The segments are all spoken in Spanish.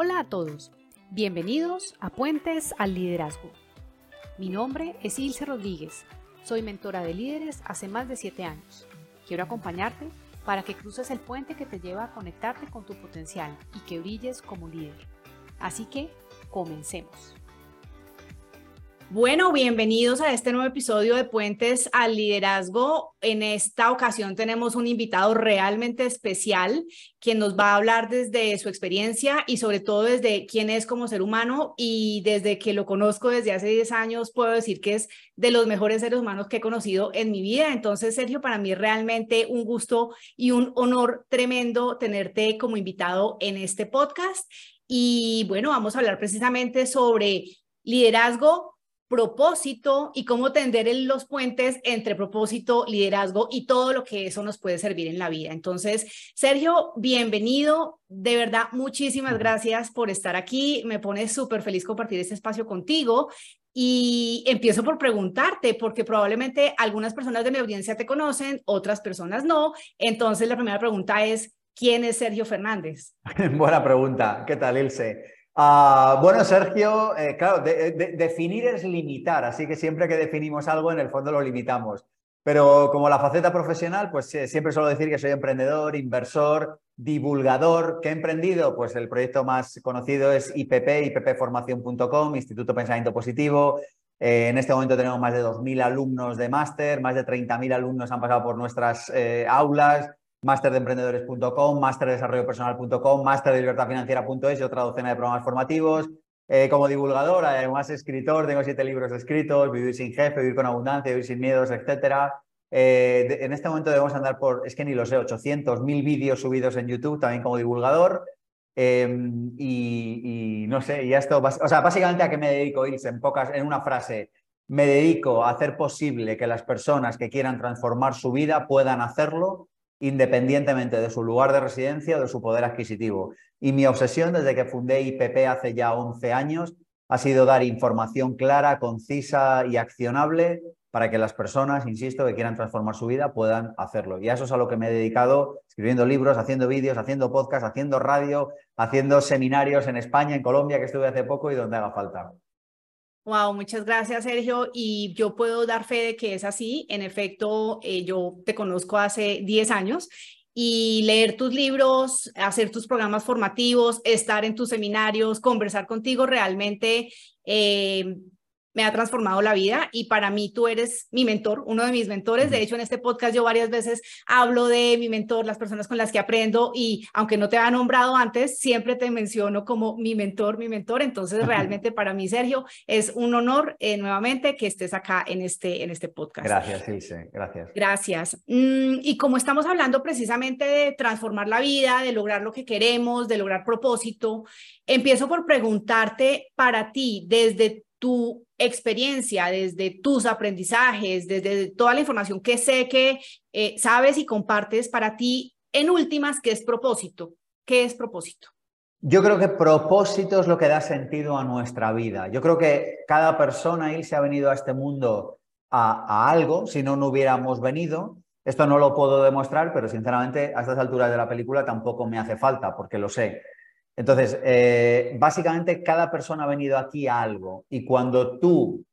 Hola a todos, bienvenidos a Puentes al Liderazgo. Mi nombre es Ilse Rodríguez, soy mentora de líderes hace más de 7 años. Quiero acompañarte para que cruces el puente que te lleva a conectarte con tu potencial y que brilles como líder. Así que, comencemos. Bueno, bienvenidos a este nuevo episodio de Puentes al Liderazgo. En esta ocasión tenemos un invitado realmente especial quien nos va a hablar desde su experiencia y sobre todo desde quién es como ser humano y desde que lo conozco desde hace 10 años puedo decir que es de los mejores seres humanos que he conocido en mi vida. Entonces, Sergio, para mí realmente un gusto y un honor tremendo tenerte como invitado en este podcast. Y bueno, vamos a hablar precisamente sobre liderazgo, propósito y cómo tender los puentes entre propósito, liderazgo y todo lo que eso nos puede servir en la vida. Entonces, Sergio, bienvenido. De verdad, muchísimas gracias por estar aquí. Me pone súper feliz compartir este espacio contigo. Y empiezo por preguntarte, porque probablemente algunas personas de mi audiencia te conocen, otras personas no. Entonces, la primera pregunta es, ¿quién es Sergio Fernández? Buena pregunta. ¿Qué tal, Ilse? Ah, bueno, Sergio, eh, claro, definir es limitar, así que siempre que definimos algo, en el fondo lo limitamos. Pero como la faceta profesional, pues eh, siempre suelo decir que soy emprendedor, inversor, divulgador. ¿Qué he emprendido? Pues el proyecto más conocido es IPP, ippformación.com, Instituto Pensamiento Positivo. Eh, en este momento tenemos más de 2.000 alumnos de máster, más de 30.000 alumnos han pasado por nuestras aulas masterdeemprendedores.com, masterdesarrollopersonal.com, masterdellibertadfinanciera.es y otra docena de programas formativos. Eh, como divulgador, además escritor, tengo siete libros escritos, Vivir sin jefe, Vivir con abundancia, Vivir sin miedos, etc. Eh, en este momento debemos andar por, es que ni lo sé, 800, 1000 vídeos subidos en YouTube, también como divulgador. Em, y, no sé, y esto, o sea, básicamente a qué me dedico, Ilse, en pocas, en una frase, me dedico a hacer posible que las personas que quieran transformar su vida puedan hacerlo independientemente de su lugar de residencia o de su poder adquisitivo. Y mi obsesión desde que fundé IPP hace ya 11 años ha sido dar información clara, concisa y accionable para que las personas, insisto, que quieran transformar su vida puedan hacerlo. Y a eso es a lo que me he dedicado, escribiendo libros, haciendo vídeos, haciendo podcasts, haciendo radio, haciendo seminarios en España, en Colombia, que estuve hace poco y donde haga falta. Wow, muchas gracias, Sergio. Y yo puedo dar fe de que es así. En efecto, eh, yo te conozco hace 10 años y leer tus libros, hacer tus programas formativos, estar en tus seminarios, conversar contigo realmente eh, me ha transformado la vida y para mí tú eres mi mentor, uno de mis mentores. De hecho, en este podcast yo varias veces hablo de mi mentor, las personas con las que aprendo y aunque no te ha nombrado antes, siempre te menciono como mi mentor, mi mentor. Entonces, realmente para mí, Sergio, es un honor eh, nuevamente que estés acá en este, en este podcast. Gracias, Ilse. Gracias. Gracias. Mm, y como estamos hablando precisamente de transformar la vida, de lograr lo que queremos, de lograr propósito, empiezo por preguntarte para ti, desde tu experiencia, desde tus aprendizajes, desde toda la información que sé que eh, sabes y compartes para ti, en últimas, ¿qué es propósito? ¿Qué es propósito? Yo creo que propósito es lo que da sentido a nuestra vida. Yo creo que cada persona, se ha venido a este mundo a, a algo, si no, no hubiéramos venido. Esto no lo puedo demostrar, pero sinceramente a estas alturas de la película tampoco me hace falta, porque lo sé. Entonces, eh, básicamente cada persona ha venido aquí a algo y cuando tú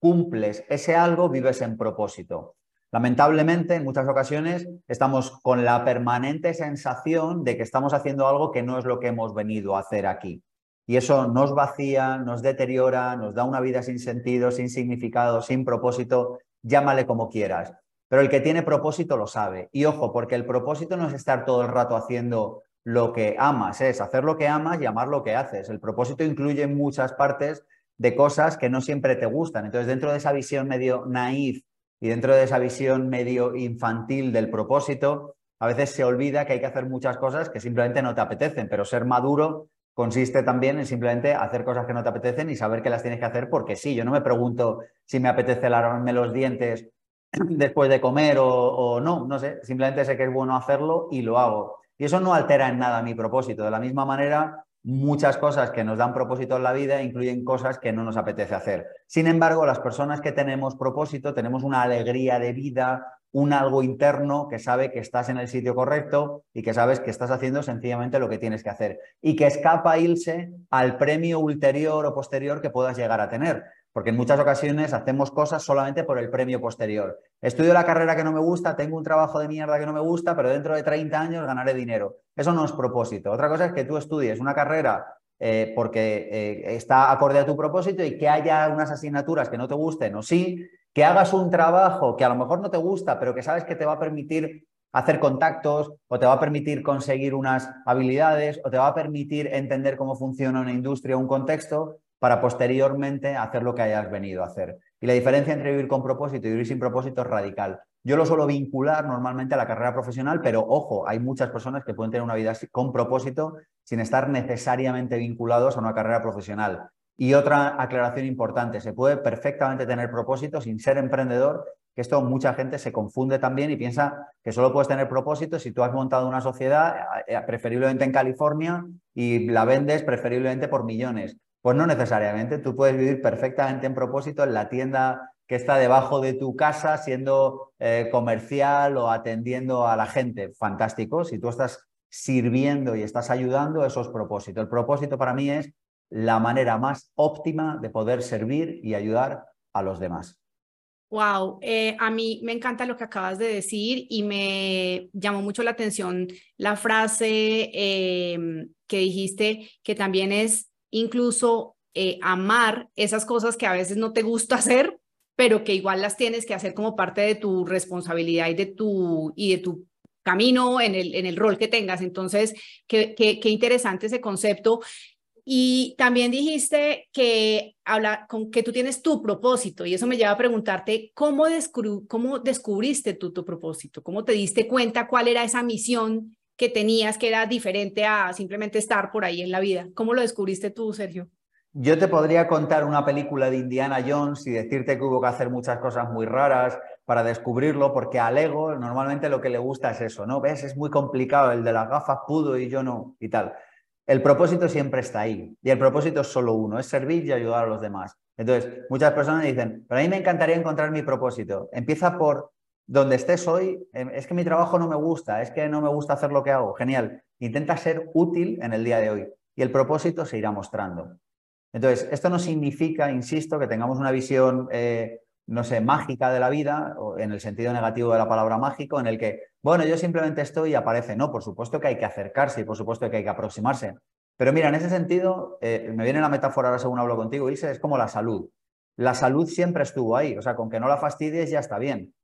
cumples ese algo, vives en propósito. Lamentablemente, en muchas ocasiones estamos con la permanente sensación de que estamos haciendo algo que no es lo que hemos venido a hacer aquí. Y eso nos vacía, nos deteriora, nos da una vida sin sentido, sin significado, sin propósito, llámale como quieras. Pero el que tiene propósito lo sabe. Y ojo, porque el propósito no es estar todo el rato haciendo lo que amas, es hacer lo que amas y amar lo que haces. El propósito incluye muchas partes de cosas que no siempre te gustan. Entonces, dentro de esa visión medio naif y dentro de esa visión medio infantil del propósito, a veces se olvida que hay que hacer muchas cosas que simplemente no te apetecen, pero ser maduro consiste también en simplemente hacer cosas que no te apetecen y saber que las tienes que hacer porque sí. Yo no me pregunto si me apetece lavarme los dientes después de comer o, o no, no sé, simplemente sé que es bueno hacerlo y lo hago. Y eso no altera en nada mi propósito. De la misma manera, muchas cosas que nos dan propósito en la vida incluyen cosas que no nos apetece hacer. Sin embargo, las personas que tenemos propósito tenemos una alegría de vida, un algo interno que sabe que estás en el sitio correcto y que sabes que estás haciendo sencillamente lo que tienes que hacer y que escapa irse al premio ulterior o posterior que puedas llegar a tener. Porque en muchas ocasiones hacemos cosas solamente por el premio posterior. Estudio la carrera que no me gusta, tengo un trabajo de mierda que no me gusta, pero dentro de 30 años ganaré dinero. Eso no es propósito. Otra cosa es que tú estudies una carrera eh, porque eh, está acorde a tu propósito y que haya unas asignaturas que no te gusten o sí, que hagas un trabajo que a lo mejor no te gusta, pero que sabes que te va a permitir hacer contactos o te va a permitir conseguir unas habilidades o te va a permitir entender cómo funciona una industria o un contexto para posteriormente hacer lo que hayas venido a hacer. Y la diferencia entre vivir con propósito y vivir sin propósito es radical. Yo lo suelo vincular normalmente a la carrera profesional, pero ojo, hay muchas personas que pueden tener una vida con propósito sin estar necesariamente vinculados a una carrera profesional. Y otra aclaración importante, se puede perfectamente tener propósito sin ser emprendedor, que esto mucha gente se confunde también y piensa que solo puedes tener propósito si tú has montado una sociedad, eh, eh, preferiblemente en California, y la vendes preferiblemente por millones. Pues no necesariamente, tú puedes vivir perfectamente en propósito en la tienda que está debajo de tu casa siendo eh, comercial o atendiendo a la gente. Fantástico, si tú estás sirviendo y estás ayudando, eso es propósito. El propósito para mí es la manera más óptima de poder servir y ayudar a los demás. Wow, eh, a mí me encanta lo que acabas de decir y me llamó mucho la atención la frase em, que dijiste, que también es incluso eh, amar esas cosas que a veces no te gusta hacer, pero que igual las tienes que hacer como parte de tu responsabilidad y de tu, y de tu camino en el, en el rol que tengas. Entonces, qué, qué, qué interesante ese concepto. Y también dijiste que, habla, con, que tú tienes tu propósito y eso me lleva a preguntarte cómo, cómo descubriste tú tu propósito, cómo te diste cuenta cuál era esa misión que tenías que era diferente a simplemente estar por ahí en la vida. ¿Cómo lo descubriste tú, Sergio? Yo te podría contar una película de Indiana Jones y decirte que hubo que hacer muchas cosas muy raras para descubrirlo, porque al ego normalmente lo que le gusta es eso, ¿no? ¿Ves? Es muy complicado, el de las gafas pudo y yo no, y tal. El propósito siempre está ahí y el propósito es solo uno, es servir y ayudar a los demás. Entonces, muchas personas dicen, pero a mí me encantaría encontrar mi propósito. Empieza por donde estés hoy, em, es que mi trabajo no me gusta, es que no me gusta hacer lo que hago. Genial. Intenta ser útil en el día de hoy y el propósito se irá mostrando. Entonces, esto no significa, insisto, que tengamos una visión, eh, no sé, mágica de la vida, o en el sentido negativo de la palabra mágico, en el que bueno, yo simplemente estoy y aparece. No, por supuesto que hay que acercarse y por supuesto que hay que aproximarse. Pero mira, en ese sentido, eh, me viene la metáfora ahora según hablo contigo, Ilse, es como la salud. La salud siempre estuvo ahí, o sea, con que no la fastidies ya está bien.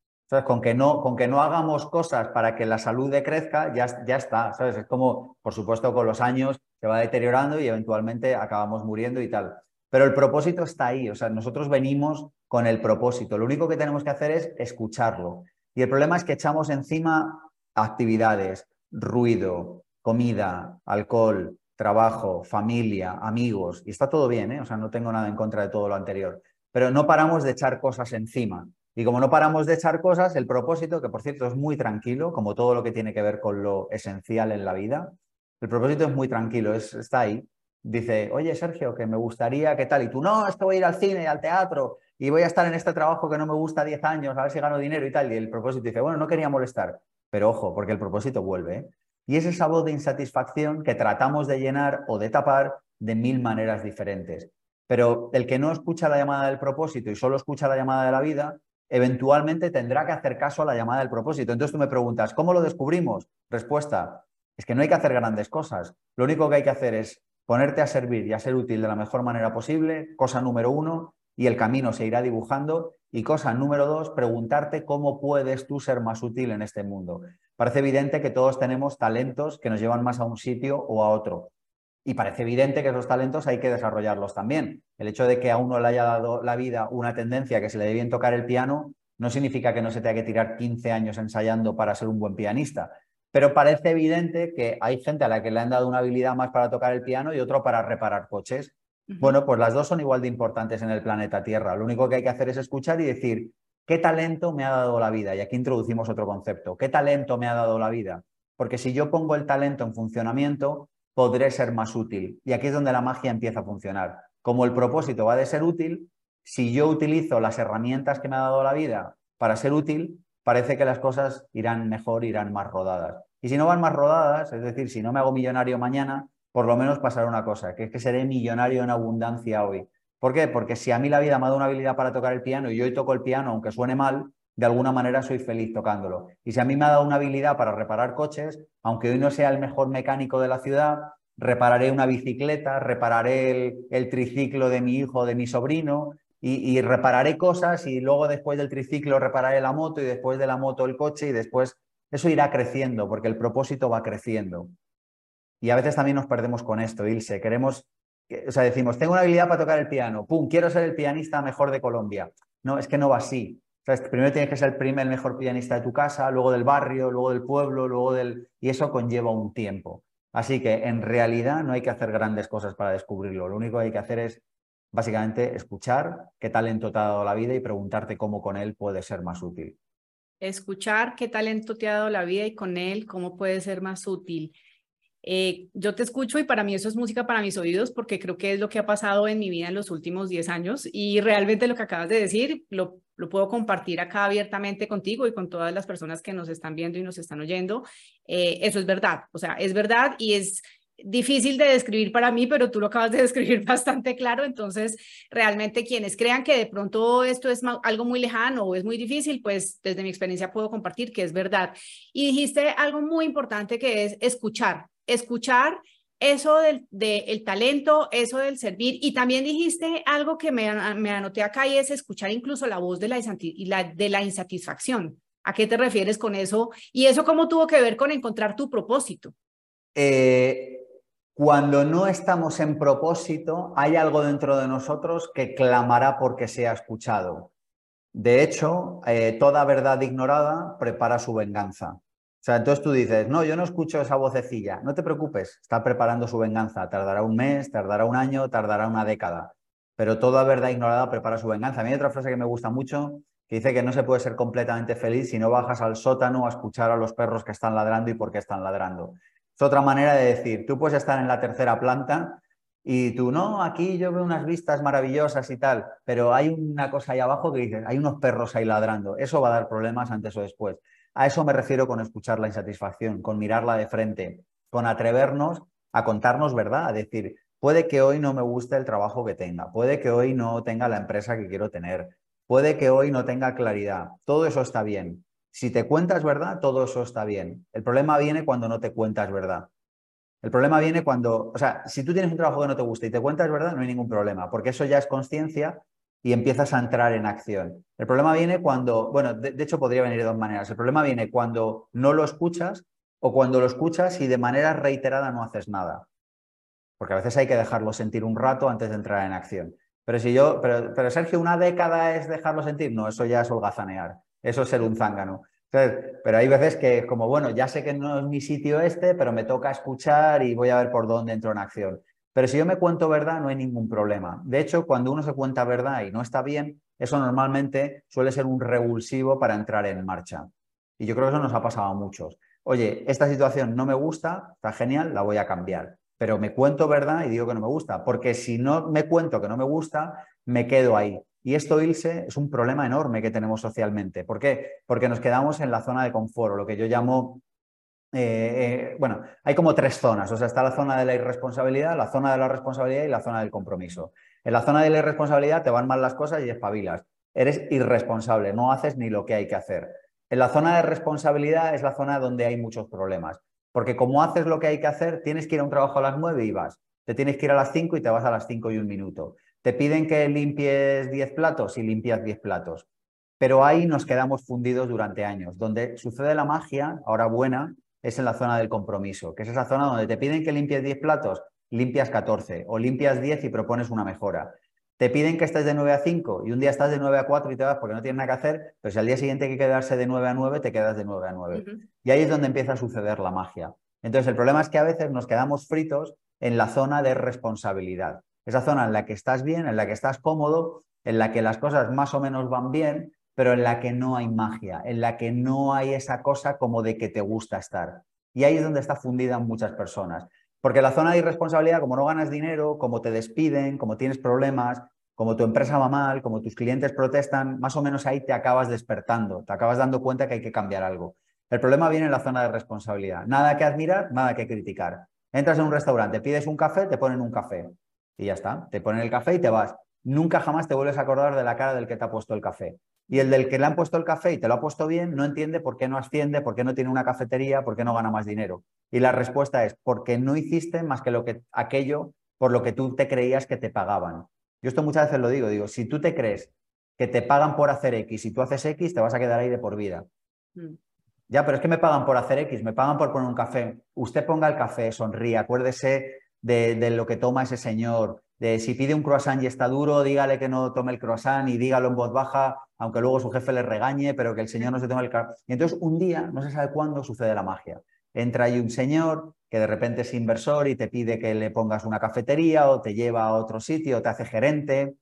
Con, que no, con que no hagamos cosas para que la salud decrezca, ya, ya está. ¿sabes? Es como, por supuesto, con los años se va deteriorando y eventualmente acabamos muriendo y tal. Pero el propósito está ahí, o sea, nosotros venimos con el propósito. Lo único que tenemos que hacer es escucharlo. Y el problema es que echamos encima actividades, ruido, comida, alcohol, trabajo, familia, amigos, y está todo bien, ¿eh? o sea, no tengo nada en contra de todo lo anterior, pero no paramos de echar cosas encima. Y como no paramos de echar cosas, el propósito, que por cierto es muy tranquilo, como todo lo que tiene que ver con lo esencial en la vida, el propósito es muy tranquilo, es, está ahí. Dice, oye Sergio, que me gustaría, ¿qué tal? Y tú, no, es que voy a ir al cine, al teatro, y voy a estar en este trabajo que no me gusta 10 años, a ver si gano dinero y tal. Y el propósito dice, bueno, no quería molestar, pero ojo, porque el propósito vuelve. ¿eh? Y es esa voz de insatisfacción que tratamos de llenar o de tapar de mil maneras diferentes. Pero el que no escucha la llamada del propósito y solo escucha la llamada de la vida, eventualmente tendrá que hacer caso a la llamada del propósito. Entonces tú me preguntas, ¿cómo lo descubrimos? Respuesta, es que no hay que hacer grandes cosas. Lo único que hay que hacer es ponerte a servir y a ser útil de la mejor manera posible, cosa número uno, y el camino se irá dibujando. Y cosa número dos, preguntarte cómo puedes tú ser más útil en este mundo. Parece evidente que todos tenemos talentos que nos llevan más a un sitio o a otro. Y parece evidente que esos talentos hay que desarrollarlos también. El hecho de que a uno le haya dado la vida una tendencia que se le dé bien tocar el piano no significa que no se tenga que tirar 15 años ensayando para ser un buen pianista. Pero parece evidente que hay gente a la que le han dado una habilidad más para tocar el piano y otro para reparar coches. Bueno, pues las dos son igual de importantes en el planeta Tierra. Lo único que hay que hacer es escuchar y decir, ¿qué talento me ha dado la vida? Y aquí introducimos otro concepto. ¿Qué talento me ha dado la vida? Porque si yo pongo el talento en funcionamiento, podré ser más útil. Y aquí es donde la magia empieza a funcionar. Como el propósito va de ser útil, si yo utilizo las herramientas que me ha dado la vida para ser útil, parece que las cosas irán mejor, irán más rodadas. Y si no van más rodadas, es decir, si no me hago millonario mañana, por lo menos pasará una cosa, que es que seré millonario en abundancia hoy. ¿Por qué? Porque si a mí la vida me ha dado una habilidad para tocar el piano y yo hoy toco el piano, aunque suene mal, de alguna manera soy feliz tocándolo. Y si a mí me ha dado una habilidad para reparar coches, aunque hoy no sea el mejor mecánico de la ciudad, repararé una bicicleta, repararé el, triciclo de mi hijo, de mi sobrino, y, repararé cosas y luego después del triciclo repararé la moto y después de la moto el coche y después eso irá creciendo porque el propósito va creciendo. Y a veces también nos perdemos con esto, Ilse. Queremos, o sea, decimos, tengo una habilidad para tocar el piano, pum, quiero ser el pianista mejor de Colombia. No, es que no va así. Primero tienes que ser el, primer, el mejor pianista de tu casa, luego del barrio, luego del pueblo, luego del... Y eso conlleva un tiempo. Así que en realidad no hay que hacer grandes cosas para descubrirlo. Lo único que hay que hacer es básicamente escuchar qué talento te ha dado la vida y preguntarte cómo con él puede ser más útil. Escuchar qué talento te ha dado la vida y con él cómo puede ser más útil. Eh, yo te escucho y para mí eso es música para mis oídos porque creo que es lo que ha pasado en mi vida en los últimos 10 años y realmente lo que acabas de decir lo, lo puedo compartir acá abiertamente contigo y con todas las personas que nos están viendo y nos están oyendo. Eh, eso es verdad, o sea, es verdad y es difícil de describir para mí, pero tú lo acabas de describir bastante claro, entonces realmente quienes crean que de pronto esto es algo muy lejano o es muy difícil, pues desde mi experiencia puedo compartir que es verdad. Y dijiste algo muy importante que es escuchar, escuchar eso del de talento, eso del servir, y también dijiste algo que me, me anoté acá y es escuchar incluso la voz de la, de la insatisfacción. ¿A qué te refieres con eso? ¿Y eso cómo tuvo que ver con encontrar tu propósito? Eh, cuando no estamos en propósito, hay algo dentro de nosotros que clamará porque sea escuchado. De hecho, eh, toda verdad ignorada prepara su venganza. Sea, entonces tú dices, no, yo no escucho esa vocecilla. No te preocupes, está preparando su venganza. Tardará un mes, tardará un año, tardará una década. Pero toda verdad ignorada prepara su venganza. A mí hay otra frase que me gusta mucho que dice que no se puede ser completamente feliz si no bajas al sótano a escuchar a los perros que están ladrando y por qué están ladrando. Es otra manera de decir, tú puedes estar en la tercera planta y tú, no, aquí yo veo unas vistas maravillosas y tal, pero hay una cosa ahí abajo que dice, hay unos perros ahí ladrando. Eso va a dar problemas antes o después. A eso me refiero con escuchar la insatisfacción, con mirarla de frente, con atrevernos a contarnos verdad, a decir, puede que hoy no me guste el trabajo que tenga, puede que hoy no tenga la empresa que quiero tener, puede que hoy no tenga claridad, todo eso está bien. Si te cuentas verdad, todo eso está bien. El problema viene cuando no te cuentas verdad. El problema viene cuando, o sea, si tú tienes un trabajo que no te gusta y te cuentas verdad, no hay ningún problema, porque eso ya es conciencia y empiezas a entrar en acción. El problema viene cuando, bueno, de, hecho podría venir de dos maneras. El problema viene cuando no lo escuchas o cuando lo escuchas y de manera reiterada no haces nada. Porque a veces hay que dejarlo sentir un rato antes de entrar en acción. Pero si yo, pero, Sergio, una década es dejarlo sentir, no, eso ya es holgazanear, eso es ser un zángano. pero hay veces que como, bueno, ya sé que no es mi sitio este, pero me toca escuchar y voy a ver por dónde entro en acción. Pero si yo me cuento verdad, no hay ningún problema. De hecho, cuando uno se cuenta verdad y no está bien, eso normalmente suele ser un revulsivo para entrar en marcha. Y yo creo que eso nos ha pasado a muchos. Oye, esta situación no me gusta, está genial, la voy a cambiar. Pero me cuento verdad y digo que no me gusta, porque si no me cuento que no me gusta, me quedo ahí. Y esto, Ilse, es un problema enorme que tenemos socialmente. ¿Por qué? Porque nos quedamos en la zona de confort, lo que yo llamo eh, eh, bueno, hay como tres zonas, o sea, está la zona de la irresponsabilidad, la zona de la responsabilidad y la zona del compromiso. En la zona de la irresponsabilidad te van mal las cosas y espabilas. Eres irresponsable, no haces ni lo que hay que hacer. En la zona de responsabilidad es la zona donde hay muchos problemas, porque como haces lo que hay que hacer, tienes que ir a un trabajo a las nueve y vas. Te tienes que ir a las cinco y te vas a las cinco y un minuto. Te piden que limpies diez platos y limpias diez platos. Pero ahí nos quedamos fundidos durante años. Donde sucede la magia, ahora buena, es en la zona del compromiso, que es esa zona donde te piden que limpies 10 platos, limpias 14, o limpias 10 y propones una mejora. Te piden que estés de 9 a 5 y un día estás de 9 a 4 y te vas porque no tienes nada que hacer, pero si al día siguiente hay que quedarse de 9 a 9, te quedas de 9 a 9. Y ahí es donde empieza a suceder la magia. Entonces, el problema es que a veces nos quedamos fritos en la zona de responsabilidad. Esa zona en la que estás bien, en la que estás cómodo, en la que las cosas más o menos van bien, pero en la que no hay magia, en la que no hay esa cosa como de que te gusta estar. Y ahí es donde está fundida muchas personas. Porque la zona de irresponsabilidad, como no ganas dinero, como te despiden, como tienes problemas, como tu empresa va mal, como tus clientes protestan, más o menos ahí te acabas despertando, te acabas dando cuenta que hay que cambiar algo. El problema viene en la zona de responsabilidad. Nada que admirar, nada que criticar. Entras en un restaurante, pides un café, te ponen un café y ya está. Te ponen el café y te vas. Nunca jamás te vuelves a acordar de la cara del que te ha puesto el café. Y el del que le han puesto el café y te lo ha puesto bien, no entiende por qué no asciende, por qué no tiene una cafetería, por qué no gana más dinero. Y la respuesta es porque no hiciste más que lo que aquello por lo que tú te creías que te pagaban. Yo esto muchas veces lo digo, digo, si tú te crees que te pagan por hacer X y tú haces X, te vas a quedar ahí de por vida. Mm. Ya, pero es que me pagan por hacer X, me pagan por poner un café. Usted ponga el café, sonríe, acuérdese de, de lo que toma ese señor, de si pide un croissant y está duro, dígale que no tome el croissant y dígalo en voz baja, aunque luego su jefe le regañe, pero que el señor no se tome el croissant. Y entonces un día, no se sabe cuándo, sucede la magia. Entra ahí un señor que de repente es inversor y te pide que le pongas una cafetería o te lleva a otro sitio, te hace gerente,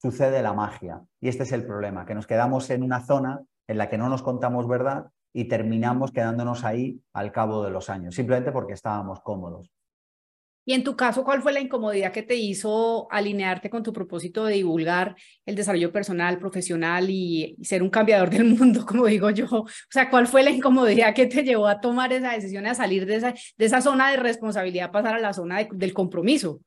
sucede la magia. Y este es el problema, que nos quedamos en una zona en la que no nos contamos verdad y terminamos quedándonos ahí al cabo de los años, simplemente porque estábamos cómodos. Y en tu caso, ¿cuál fue la incomodidad que te hizo alinearte con tu propósito de divulgar el desarrollo personal, profesional y, ser un cambiador del mundo, como digo yo? O sea, ¿cuál fue la incomodidad que te llevó a tomar esa decisión, a salir de esa, de esa zona de responsabilidad, pasar a la zona del compromiso?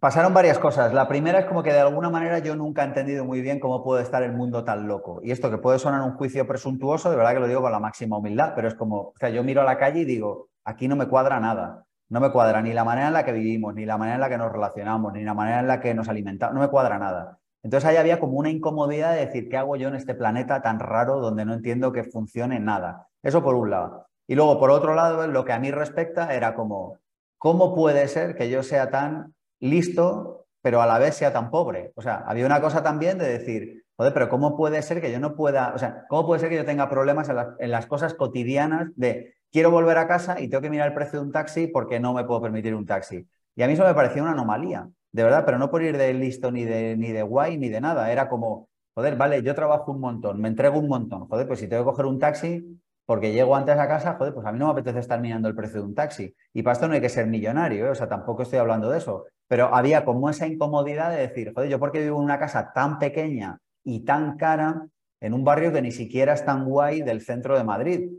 Pasaron varias cosas. La primera es como que de alguna manera yo nunca he entendido muy bien cómo puede estar el mundo tan loco. Y esto que puede sonar un juicio presuntuoso, de verdad que lo digo con la máxima humildad, pero es como, o sea, yo miro a la calle y digo, aquí no me cuadra nada no me cuadra ni la manera en la que vivimos, ni la manera en la que nos relacionamos, ni la manera en la que nos alimentamos, no me cuadra nada. Entonces ahí había como una incomodidad de decir, ¿qué hago yo en este planeta tan raro donde no entiendo que funcione nada? Eso por un lado. Y luego, por otro lado, lo que a mí respecta era como, ¿cómo puede ser que yo sea tan listo, pero a la vez sea tan pobre? O sea, había una cosa también de decir, joder, pero ¿cómo puede ser que yo no pueda, o sea, ¿cómo puede ser que yo tenga problemas en, en las cosas cotidianas de quiero volver a casa y tengo que mirar el precio de un taxi porque no me puedo permitir un taxi. Y a mí eso me parecía una anomalía, de verdad, pero no por ir de listo ni de, ni de guay ni de nada. Era como, joder, vale, yo trabajo un montón, me entrego un montón. Joder, pues si tengo que coger un taxi porque llego antes a casa, joder, pues a mí no me apetece estar mirando el precio de un taxi. Y para esto no hay que ser millonario, ¿eh? o sea, tampoco estoy hablando de eso. Pero había como esa incomodidad de decir, joder, yo porque vivo en una casa tan pequeña y tan cara en un barrio que ni siquiera es tan guay del centro de Madrid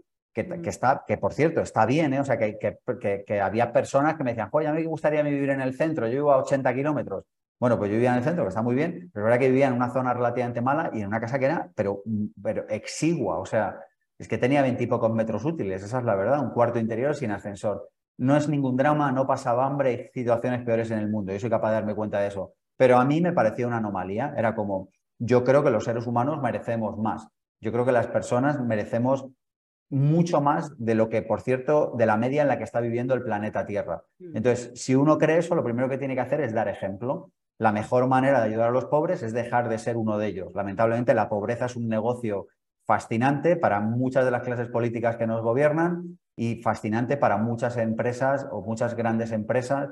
que, está, que por cierto está bien, ¿eh? o sea, que, que, había personas que me decían, oye, a mí me gustaría vivir en el centro, yo vivo a 80 kilómetros. Bueno, pues yo vivía en el centro, que está muy bien, pero es verdad que vivía en una zona relativamente mala y en una casa que era, pero, pero exigua, o sea, es que tenía veintipocos metros útiles, esa es la verdad, un cuarto interior sin ascensor. No es ningún drama, no pasaba hambre, hay situaciones peores en el mundo, yo soy capaz de darme cuenta de eso. Pero a mí me parecía una anomalía, era como, yo creo que los seres humanos merecemos más. Yo creo que las personas merecemos mucho más de lo que, por cierto, de la media en la que está viviendo el planeta Tierra. Mm. Entonces, si uno cree eso, lo primero que tiene que hacer es dar ejemplo. La mejor manera de ayudar a los pobres es dejar de ser uno de ellos. Lamentablemente, la pobreza es un negocio fascinante para muchas de las clases políticas que nos gobiernan y fascinante para muchas empresas o muchas grandes empresas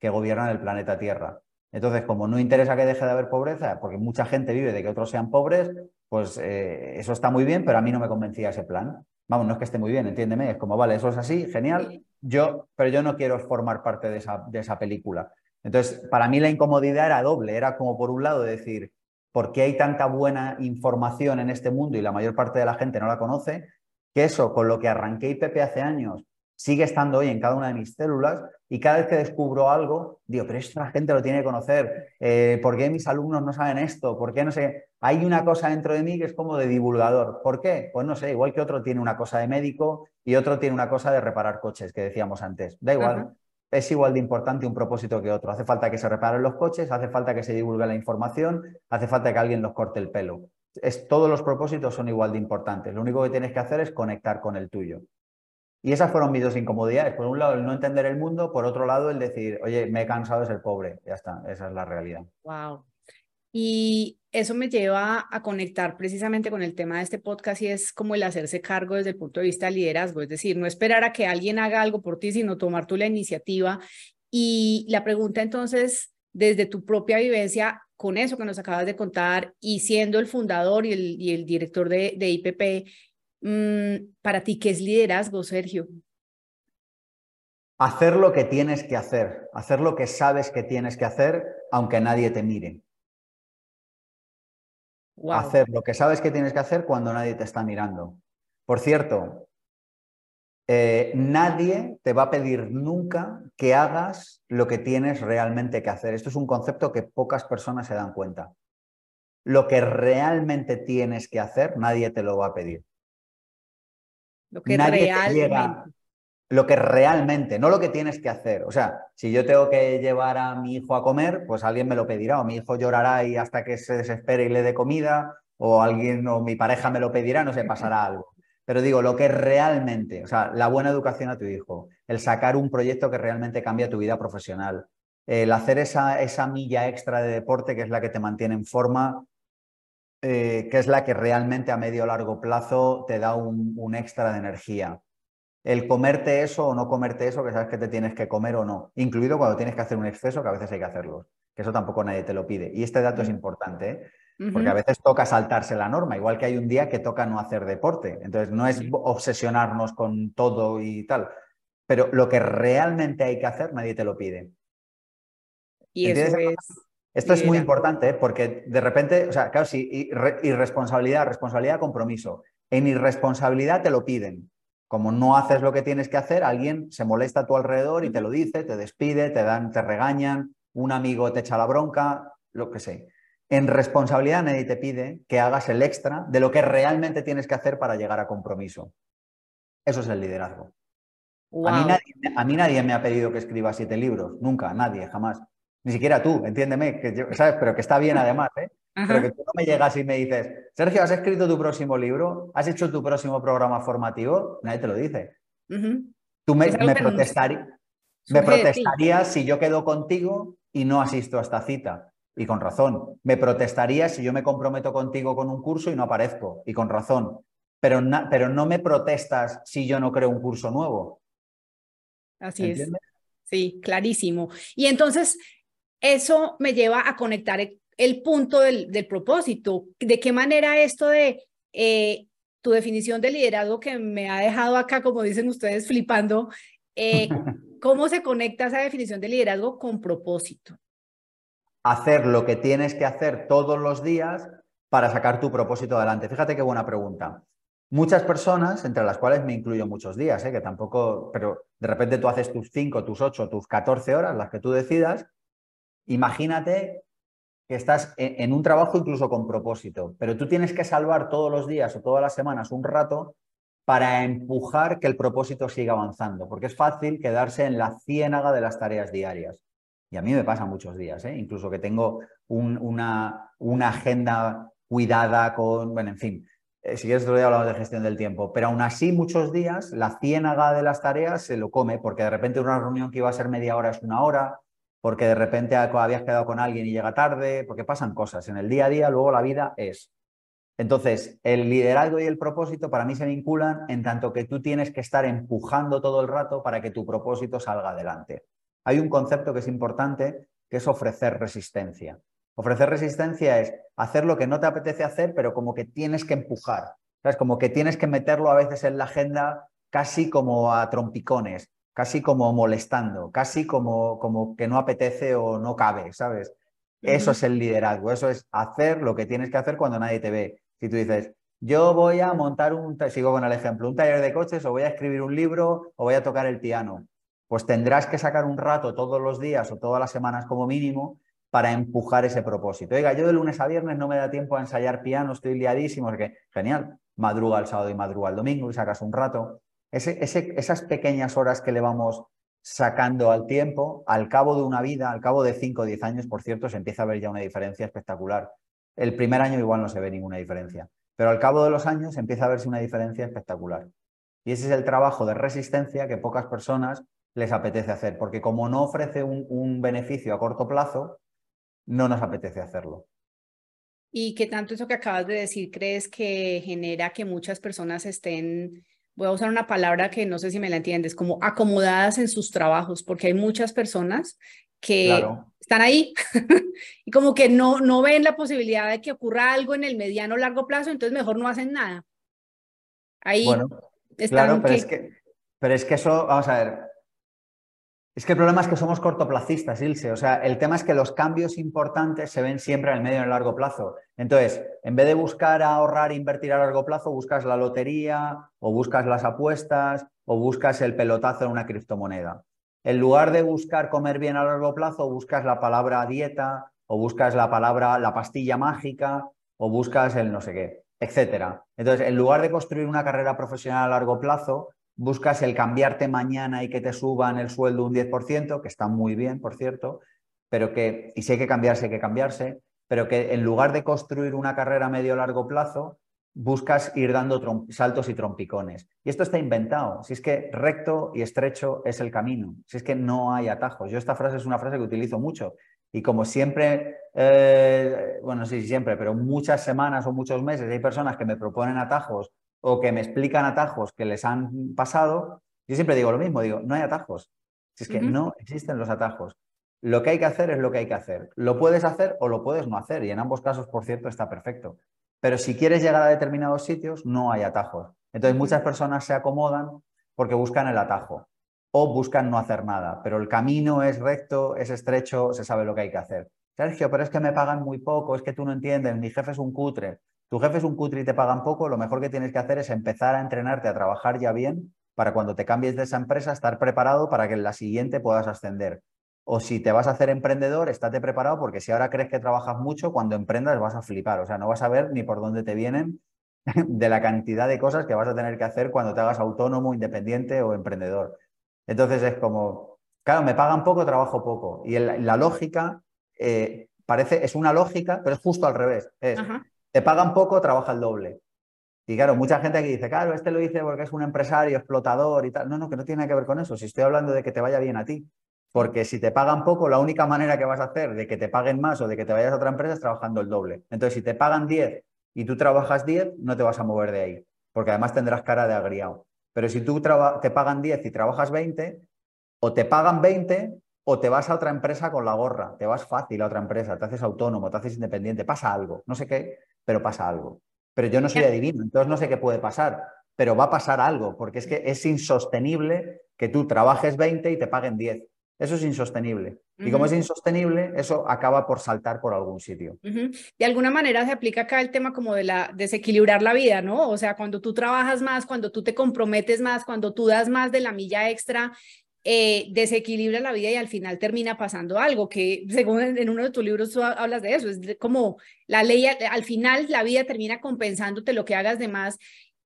que gobiernan el planeta Tierra. Entonces, como no interesa que deje de haber pobreza, porque mucha gente vive de que otros sean pobres, pues eh, eso está muy bien, pero a mí no me convencía ese plan. Vamos, no es que esté muy bien, entiéndeme, es como, vale, eso es así, genial, yo, pero yo no quiero formar parte de esa, de esa película. Entonces, para mí la incomodidad era doble, era como por un lado decir, ¿por qué hay tanta buena información en este mundo y la mayor parte de la gente no la conoce? Que eso, con lo que arranqué IPP hace años, sigue estando hoy en cada una de mis células y cada vez que descubro algo, digo, pero esto la gente lo tiene que conocer, eh, ¿por qué mis alumnos no saben esto? ¿Por qué no sé? Hay una cosa dentro de mí que es como de divulgador. ¿Por qué? Pues no sé, igual que otro tiene una cosa de médico y otro tiene una cosa de reparar coches, que decíamos antes. Da igual. Es igual de importante un propósito que otro. Hace falta que se reparen los coches, hace falta que se divulgue la información, hace falta que alguien los corte el pelo. Es, todos los propósitos son igual de importantes. Lo único que tienes que hacer es conectar con el tuyo. Y esas fueron mis dos incomodidades. Por un lado, el no entender el mundo, por otro lado, el decir, oye, me he cansado de ser pobre. Ya está, esa es la realidad. Wow. Y eso me lleva a conectar precisamente con el tema de este podcast y es como el hacerse cargo desde el punto de vista de liderazgo, es decir, no esperar a que alguien haga algo por ti, sino tomar tú la iniciativa. Y la pregunta entonces, desde tu propia vivencia, con eso que nos acabas de contar y siendo el fundador y el, y el director de, de IPP, Mm, para ti, ¿qué es liderazgo, Sergio? Hacer lo que tienes que hacer, hacer lo que sabes que tienes que hacer, aunque nadie te mire. Hacer lo que sabes que tienes que hacer cuando nadie te está mirando. Por cierto, eh, nadie te va a pedir nunca que hagas lo que tienes realmente que hacer. Esto es un concepto que pocas personas se dan cuenta. Lo que realmente tienes que hacer, nadie te lo va a pedir. Lo que realmente. Lo que realmente, no lo que tienes que hacer. O sea, si yo tengo que llevar a mi hijo a comer, pues alguien me lo pedirá, o mi hijo llorará y hasta que se desespere y le dé comida, o alguien o mi pareja me lo pedirá, no se pasará algo. Pero digo, lo que realmente, o sea, la buena educación a tu hijo, el sacar un proyecto que realmente cambia tu vida profesional, el hacer esa, esa milla extra de deporte que es la que te mantiene en forma, eh, que es la que realmente a medio o largo plazo te da un, extra de energía. El comerte eso o no comerte eso, que sabes que te tienes que comer o no, incluido cuando tienes que hacer un exceso, que a veces hay que hacerlo, que eso tampoco nadie te lo pide. Y este dato es importante, ¿eh? porque a veces toca saltarse la norma, igual que hay un día que toca no hacer deporte. Entonces, no es obsesionarnos con todo y tal, pero lo que realmente hay que hacer, nadie te lo pide. Y eso es esto es muy importante ¿eh? porque de repente, o sea, claro, si irresponsabilidad, responsabilidad, compromiso. En irresponsabilidad te lo piden. Como no haces lo que tienes que hacer, alguien se molesta a tu alrededor y te lo dice, te despide, te dan, te regañan, un amigo te echa la bronca, lo que sé. En responsabilidad nadie te pide que hagas el extra de lo que realmente tienes que hacer para llegar a compromiso. Eso es el liderazgo. A, mí nadie, a, mí nadie, me ha pedido que escriba siete libros, nunca, nadie, jamás. Ni siquiera tú, entiéndeme, que ¿sabes? Pero que está bien además, ¿eh? Pero que tú no me llegas y me dices, Sergio, ¿has escrito tu próximo libro? ¿Has hecho tu próximo programa formativo? Nadie te lo dice. Tú me, me, me protestarías si yo quedo contigo y no asisto a esta cita. Y con razón. Me protestarías si yo me comprometo contigo con un curso y no aparezco. Y con razón. Pero, pero no me protestas si yo no creo un curso nuevo. Así es. Sí, clarísimo. Y entonces, eso me lleva a conectar el, punto del, propósito. ¿De qué manera esto de eh, tu definición de liderazgo que me ha dejado acá, como dicen ustedes, flipando, eh, cómo se conecta esa definición de liderazgo con propósito? Hacer lo que tienes que hacer todos los días para sacar tu propósito adelante. Fíjate qué buena pregunta. Muchas personas, entre las cuales me incluyo muchos días, ¿eh? que tampoco, pero de repente tú haces tus 5, tus 8, tus 14 horas, las que tú decidas, Imagínate que estás en un trabajo incluso con propósito, pero tú tienes que salvar todos los días o todas las semanas un rato para empujar que el propósito siga avanzando, porque es fácil quedarse en la ciénaga de las tareas diarias. Y a mí me pasa muchos días, ¿eh? incluso que tengo una, una, agenda cuidada con, bueno, en fin, eh, si quieres otro día hablamos de gestión del tiempo, pero aún así muchos días la ciénaga de las tareas se lo come, porque de repente una reunión que iba a ser media hora es una hora, porque de repente habías quedado con alguien y llega tarde, porque pasan cosas. En el día a día, luego la vida es. Entonces, el liderazgo y el propósito para mí se vinculan en tanto que tú tienes que estar empujando todo el rato para que tu propósito salga adelante. Hay un concepto que es importante, que es ofrecer resistencia. Ofrecer resistencia es hacer lo que no te apetece hacer, pero como que tienes que empujar. Es como que tienes que meterlo a veces en la agenda casi como a trompicones casi como molestando, casi como, como que no apetece o no cabe, ¿sabes? Eso es el liderazgo, eso es hacer lo que tienes que hacer cuando nadie te ve. Si tú dices, yo voy a montar un, sigo con el ejemplo, un taller de coches o voy a escribir un libro o voy a tocar el piano, pues tendrás que sacar un rato todos los días o todas las semanas como mínimo para empujar ese propósito. Oiga, yo de lunes a viernes no me da tiempo a ensayar piano, estoy liadísimo, que genial, madruga el sábado y madruga el domingo y sacas un rato esas pequeñas horas que le vamos sacando al tiempo, al cabo de una vida, al cabo de 5 o 10 años, por cierto, se empieza a ver ya una diferencia espectacular. El primer año igual no se ve ninguna diferencia, pero al cabo de los años empieza a verse una diferencia espectacular. Y ese es el trabajo de resistencia que pocas personas les apetece hacer, porque como no ofrece un, un beneficio a corto plazo, no nos apetece hacerlo. ¿Y qué tanto eso que acabas de decir crees que genera que muchas personas estén voy a usar una palabra que no sé si me la entiendes, como acomodadas en sus trabajos, porque hay muchas personas que están ahí y como que no, no ven la posibilidad de que ocurra algo en el mediano o largo plazo, entonces mejor no hacen nada. Ahí bueno, claro, pero, es que, pero es que eso, vamos a ver, Es que el problema es que somos cortoplacistas, Ilse. O sea, el tema es que los cambios importantes se ven siempre en el medio y en el largo plazo. Entonces, en vez de buscar ahorrar e invertir a largo plazo, buscas la lotería o buscas las apuestas o buscas el pelotazo en una criptomoneda. En lugar de buscar comer bien a largo plazo, buscas la palabra dieta o buscas la palabra la pastilla mágica o buscas el no sé qué, etcétera. Entonces, en lugar de construir una carrera profesional a largo plazo, buscas el cambiarte mañana y que te suban el sueldo un 10%, que está muy bien, por cierto, pero que, y si hay que cambiarse, hay que cambiarse, pero que en lugar de construir una carrera a medio largo plazo, buscas ir dando saltos y trompicones. Y esto está inventado. Si es que recto y estrecho es el camino. Si es que no hay atajos. Yo esta frase es una frase que utilizo mucho. Y como siempre, eh, bueno, sí, siempre, pero muchas semanas o muchos meses hay personas que me proponen atajos o que me explican atajos que les han pasado, yo siempre digo lo mismo, digo, no hay atajos. Si es que no existen los atajos. Lo que hay que hacer es lo que hay que hacer. Lo puedes hacer o lo puedes no hacer y en ambos casos, por cierto, está perfecto. Pero si quieres llegar a determinados sitios, no hay atajos. Entonces muchas personas se acomodan porque buscan el atajo o buscan no hacer nada, pero el camino es recto, es estrecho, se sabe lo que hay que hacer. Sergio, pero es que me pagan muy poco, es que tú no entiendes, mi jefe es un cutre tu jefe es un cutre y te pagan poco, lo mejor que tienes que hacer es empezar a entrenarte a trabajar ya bien para cuando te cambies de esa empresa estar preparado para que en la siguiente puedas ascender. O si te vas a hacer emprendedor, estate preparado porque si ahora crees que trabajas mucho, cuando emprendas vas a flipar. O sea, no vas a ver ni por dónde te vienen de la cantidad de cosas que vas a tener que hacer cuando te hagas autónomo, independiente o emprendedor. Entonces es como, claro, me pagan poco, trabajo poco. Y la lógica eh, parece, es una lógica, pero es justo al revés. Es, te pagan poco, trabaja el doble. Y claro, mucha gente aquí dice, claro, este lo dice porque es un empresario, explotador y tal. No, no, que no tiene que ver con eso. Si estoy hablando de que te vaya bien a ti. Porque si te pagan poco, la única manera que vas a hacer de que te paguen más o de que te vayas a otra empresa es trabajando el doble. Entonces, si te pagan 10 y tú trabajas 10, no te vas a mover de ahí. Porque además tendrás cara de agriado. Pero si tú te pagan 10 y trabajas 20, o te pagan 20 o te vas a otra empresa con la gorra. Te vas fácil a otra empresa, te haces autónomo, te haces independiente, pasa algo. No sé qué, pero pasa algo. Pero yo no soy adivino, entonces no sé qué puede pasar, pero va a pasar algo, porque es que es insostenible que tú trabajes 20 y te paguen 10. Eso es insostenible. Y como es insostenible, eso acaba por saltar por algún sitio. De alguna manera se aplica acá el tema como de la desequilibrar la vida, ¿no? O sea, cuando tú trabajas más, cuando tú te comprometes más, cuando tú das más de la milla extra, eh, desequilibra la vida y al final termina pasando algo, que según en uno de tus libros tú hablas de eso, es como la ley, al final la vida termina compensándote lo que hagas de más.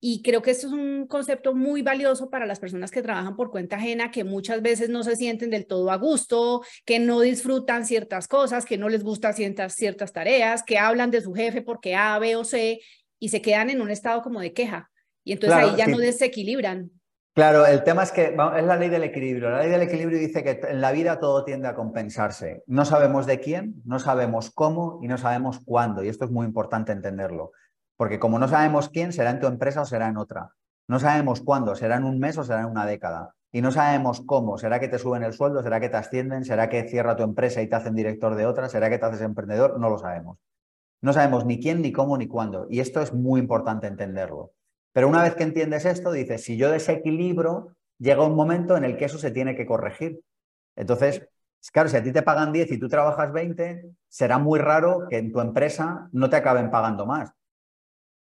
Y creo que esto es un concepto muy valioso para las personas que trabajan por cuenta ajena, que muchas veces no se sienten del todo a gusto, que no disfrutan ciertas cosas, que no les gustan ciertas, ciertas tareas, que hablan de su jefe porque A, B o C y se quedan en un estado como de queja. Y entonces ahí ya no desequilibran. Claro, el tema es que es la ley del equilibrio. La ley del equilibrio dice que en la vida todo tiende a compensarse. No sabemos de quién, no sabemos cómo y no sabemos cuándo. Y esto es muy importante entenderlo. Porque como no sabemos quién, será en tu empresa o será en otra. No sabemos cuándo, será en un mes o será en una década. Y no sabemos cómo, será que te suben el sueldo, será que te ascienden, será que cierra tu empresa y te hacen director de otra, será que te haces emprendedor, no lo sabemos. No sabemos ni quién, ni cómo, ni cuándo. Y esto es muy importante entenderlo. Pero una vez que entiendes esto, dices, si yo desequilibro, llega un momento en el que eso se tiene que corregir. Entonces, claro, si a ti te pagan 10 y tú trabajas 20, será muy raro que en tu empresa no te acaben pagando más.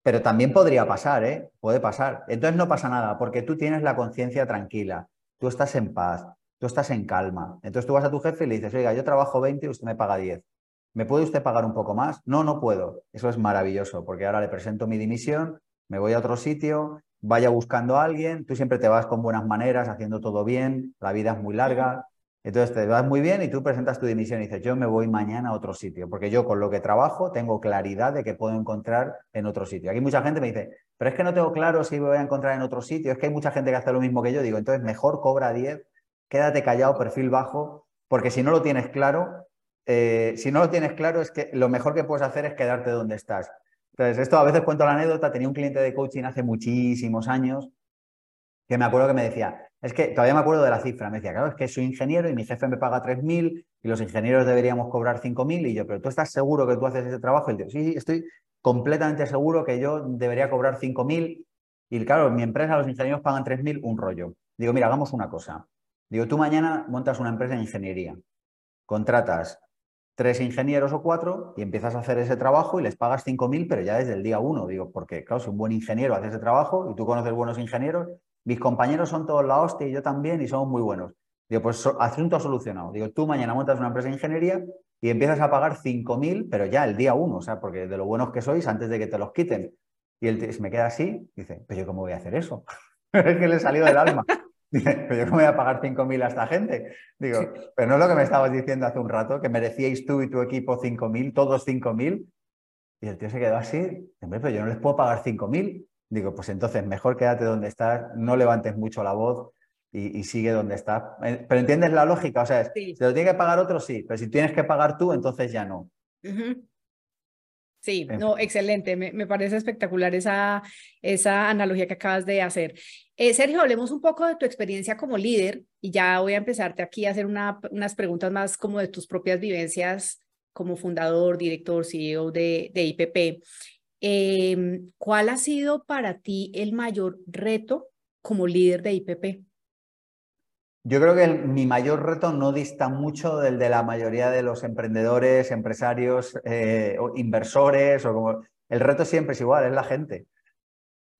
Pero también podría pasar, ¿eh? Puede pasar. Entonces no pasa nada, porque tú tienes la conciencia tranquila, tú estás en paz, tú estás en calma. Entonces tú vas a tu jefe y le dices, oiga, yo trabajo 20 y usted me paga 10. ¿Me puede usted pagar un poco más? No, no puedo. Eso es maravilloso, porque ahora le presento mi dimisión me voy a otro sitio, vaya buscando a alguien, tú siempre te vas con buenas maneras, haciendo todo bien, la vida es muy larga, entonces te vas muy bien y tú presentas tu dimisión y dices, yo me voy mañana a otro sitio, porque yo con lo que trabajo tengo claridad de que puedo encontrar en otro sitio. Aquí mucha gente me dice, pero es que no tengo claro si voy a encontrar en otro sitio, es que hay mucha gente que hace lo mismo que yo, digo, entonces mejor cobra 10, quédate callado, perfil bajo, porque si no lo tienes claro, eh, si no lo tienes claro es que lo mejor que puedes hacer es quedarte donde estás. Entonces, esto a veces cuento la anécdota, tenía un cliente de coaching hace muchísimos años que me acuerdo que me decía, es que todavía me acuerdo de la cifra, me decía, claro, es que soy ingeniero y mi jefe me paga 3.000 y los ingenieros deberíamos cobrar 5.000 y yo, pero tú estás seguro que tú haces ese trabajo y yo, sí, estoy completamente seguro que yo debería cobrar 5.000 y claro, en mi empresa los ingenieros pagan 3.000, un rollo. Digo, mira, hagamos una cosa. Digo, tú mañana montas una empresa de ingeniería, contratas tres ingenieros o cuatro y empiezas a hacer ese trabajo y les pagas 5.000, pero ya desde el día uno. Digo, porque claro, si un buen ingeniero hace ese trabajo y tú conoces buenos ingenieros, mis compañeros son todos la hostia y yo también y somos muy buenos. Digo, pues asunto solucionado. Digo, tú mañana montas una empresa de ingeniería y empiezas a pagar 5.000, pero ya el día uno, o sea, porque de lo buenos que sois antes de que te los quiten. Y él me queda así, dice, pero yo cómo voy a hacer eso. es que le salió del alma. Pero yo cómo voy a pagar 5.000 a esta gente. Digo, pero no es lo que me estabas diciendo hace un rato, que merecíais tú y tu equipo 5.000, todos 5.000. Y el tío se quedó así, pero yo no les puedo pagar 5.000. Digo, pues entonces mejor quédate donde estás, no levantes mucho la voz y, sigue donde estás. Eh, pero entiendes la lógica, o sea, si lo tiene que pagar otro, sí, pero si tienes que pagar tú, entonces ya no. Sí, no, excelente. Me, parece espectacular esa, esa analogía que acabas de hacer. Eh, Sergio, hablemos un poco de tu experiencia como líder y ya voy a empezarte aquí a hacer unas preguntas más como de tus propias vivencias como fundador, director, CEO de, de IPP. Em, ¿Cuál ha sido para ti el mayor reto como líder de IPP? Yo creo que mi mayor reto no dista mucho del de la mayoría de los emprendedores, empresarios, eh, o inversores, o como... El reto siempre es igual, es la gente.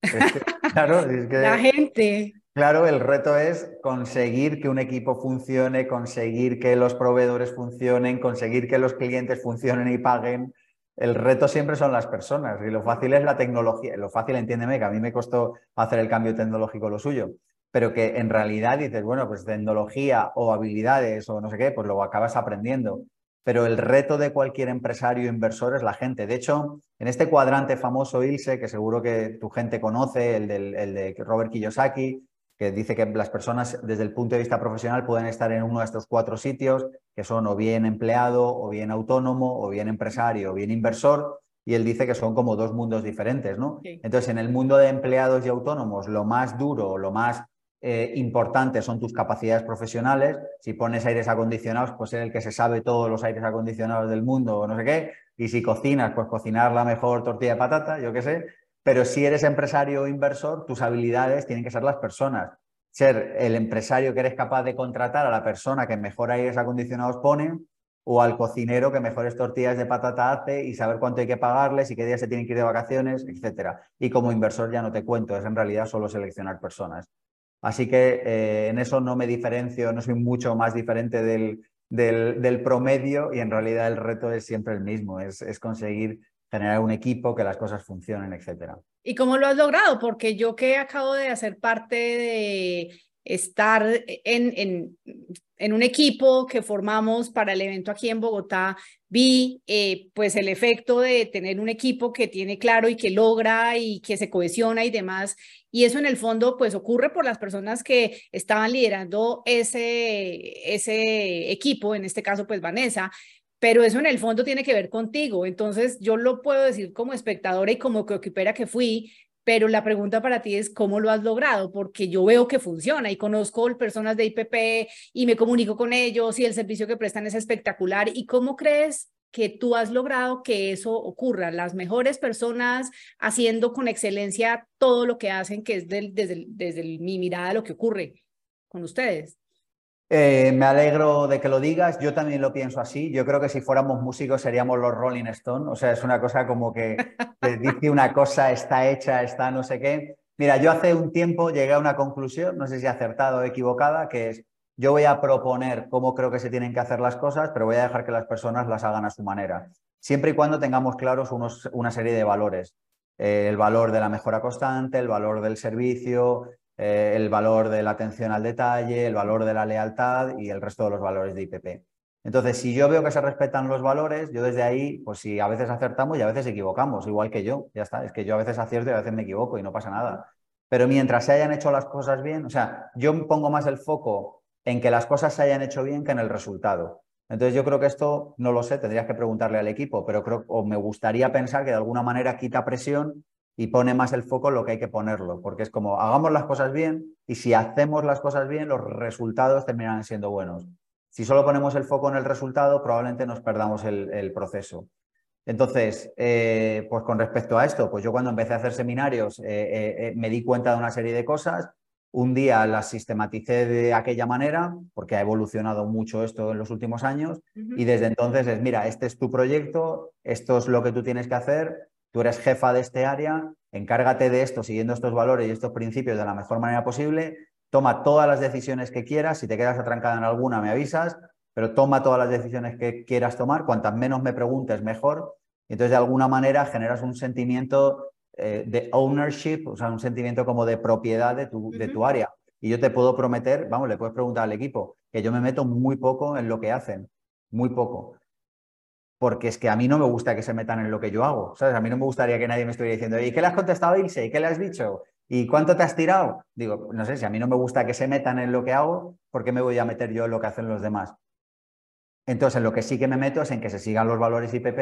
claro, es que, la gente. Claro, el reto es conseguir que un equipo funcione, conseguir que los proveedores funcionen, conseguir que los clientes funcionen y paguen. El reto siempre son las personas y lo fácil es la tecnología. Lo fácil, entiéndeme, que a mí me costó hacer el cambio tecnológico lo suyo pero que en realidad dices, bueno, pues tecnología o habilidades o no sé qué, pues lo acabas aprendiendo. Pero el reto de cualquier empresario inversor es la gente. De hecho, en este cuadrante famoso ILSE, que seguro que tu gente conoce, el, del, el de Robert Kiyosaki, que dice que las personas desde el punto de vista profesional pueden estar en uno de estos cuatro sitios, que son o bien empleado, o bien autónomo, o bien empresario, o bien inversor, y él dice que son como dos mundos diferentes, ¿no? Entonces, en el mundo de empleados y autónomos, lo más duro, lo más eh, importantes son tus capacidades profesionales. Si pones aires acondicionados, pues eres el que se sabe todos los aires acondicionados del mundo o no sé qué. Y si cocinas, pues cocinar la mejor tortilla de patata, yo qué sé. Pero si eres empresario o inversor, tus habilidades tienen que ser las personas. Ser el empresario que eres capaz de contratar a la persona que mejor aires acondicionados pone o al cocinero que mejores tortillas de patata hace y saber cuánto hay que pagarles y qué días se tienen que ir de vacaciones, etc. Y como inversor ya no te cuento, es en realidad solo seleccionar personas. Así que eh, en eso no me diferencio, no soy mucho más diferente del, del, promedio y en realidad el reto es siempre el mismo, es, es, conseguir generar un equipo, que las cosas funcionen, etc. ¿Y cómo lo has logrado? Porque yo que acabo de hacer parte de estar en, en, un equipo que formamos para el evento aquí en Bogotá, vi eh, pues el efecto de tener un equipo que tiene claro y que logra y que se cohesiona y demás. Y eso en el fondo pues ocurre por las personas que estaban liderando ese, ese equipo, en este caso pues Vanessa, pero eso en el fondo tiene que ver contigo. Entonces yo lo puedo decir como espectadora y como coequipera que fui, pero la pregunta para ti es cómo lo has logrado, porque yo veo que funciona y conozco personas de IPP y me comunico con ellos y el servicio que prestan es espectacular. ¿Y cómo crees que tú has logrado que eso ocurra? Las mejores personas haciendo con excelencia todo lo que hacen, que es desde, desde mi mirada lo que ocurre con ustedes. Eh, me alegro de que lo digas, yo también lo pienso así. Yo creo que si fuéramos músicos seríamos los Rolling Stones, o sea, es una cosa como que te dice una cosa, está hecha, está no sé qué. Mira, yo hace un tiempo llegué a una conclusión, no sé si acertada o equivocada, que es, yo voy a proponer cómo creo que se tienen que hacer las cosas, pero voy a dejar que las personas las hagan a su manera, siempre y cuando tengamos claros unos, una serie de valores. Eh, el valor de la mejora constante, el valor del servicio, eh, el valor de la atención al detalle, el valor de la lealtad y el resto de los valores de IPP. Entonces, si yo veo que se respetan los valores, yo desde ahí, pues si a veces acertamos y a veces equivocamos, igual que yo, ya está, es que yo a veces acierto y a veces me equivoco y no pasa nada. Pero mientras se hayan hecho las cosas bien, o sea, yo pongo más el foco en que las cosas se hayan hecho bien que en el resultado. Entonces yo creo que esto, no lo sé, tendrías que preguntarle al equipo, pero creo, o me gustaría pensar que de alguna manera quita presión y pone más el foco en lo que hay que ponerlo, porque es como hagamos las cosas bien y si hacemos las cosas bien, los resultados terminarán siendo buenos. Si solo ponemos el foco en el resultado, probablemente nos perdamos el, proceso. Entonces, eh, pues con respecto a esto, pues yo cuando empecé a hacer seminarios eh, eh, me di cuenta de una serie de cosas. un día las sistematicé de aquella manera, porque ha evolucionado mucho esto en los últimos años, y desde entonces es, mira, este es tu proyecto, esto es lo que tú tienes que hacer, tú eres jefa de este área, encárgate de esto siguiendo estos valores y estos principios de la mejor manera posible, toma todas las decisiones que quieras, si te quedas atrancada en alguna me avisas, pero toma todas las decisiones que quieras tomar, cuantas menos me preguntes mejor, y entonces de alguna manera generas un sentimiento eh, de ownership, o sea, un sentimiento como de propiedad de tu, de tu área. Y yo te puedo prometer, vamos, le puedes preguntar al equipo, que yo me meto muy poco en lo que hacen, muy poco. Porque es que a mí no me gusta que se metan en lo que yo hago, ¿sabes? A mí no me gustaría que nadie me estuviera diciendo, ¿y qué le has contestado, Ilse? ¿Y qué le has dicho? ¿Y cuánto te has tirado? Digo, no sé, si a mí no me gusta que se metan en lo que hago, ¿por qué me voy a meter yo en lo que hacen los demás? Entonces, en lo que sí que me meto es en que se sigan los valores IPP,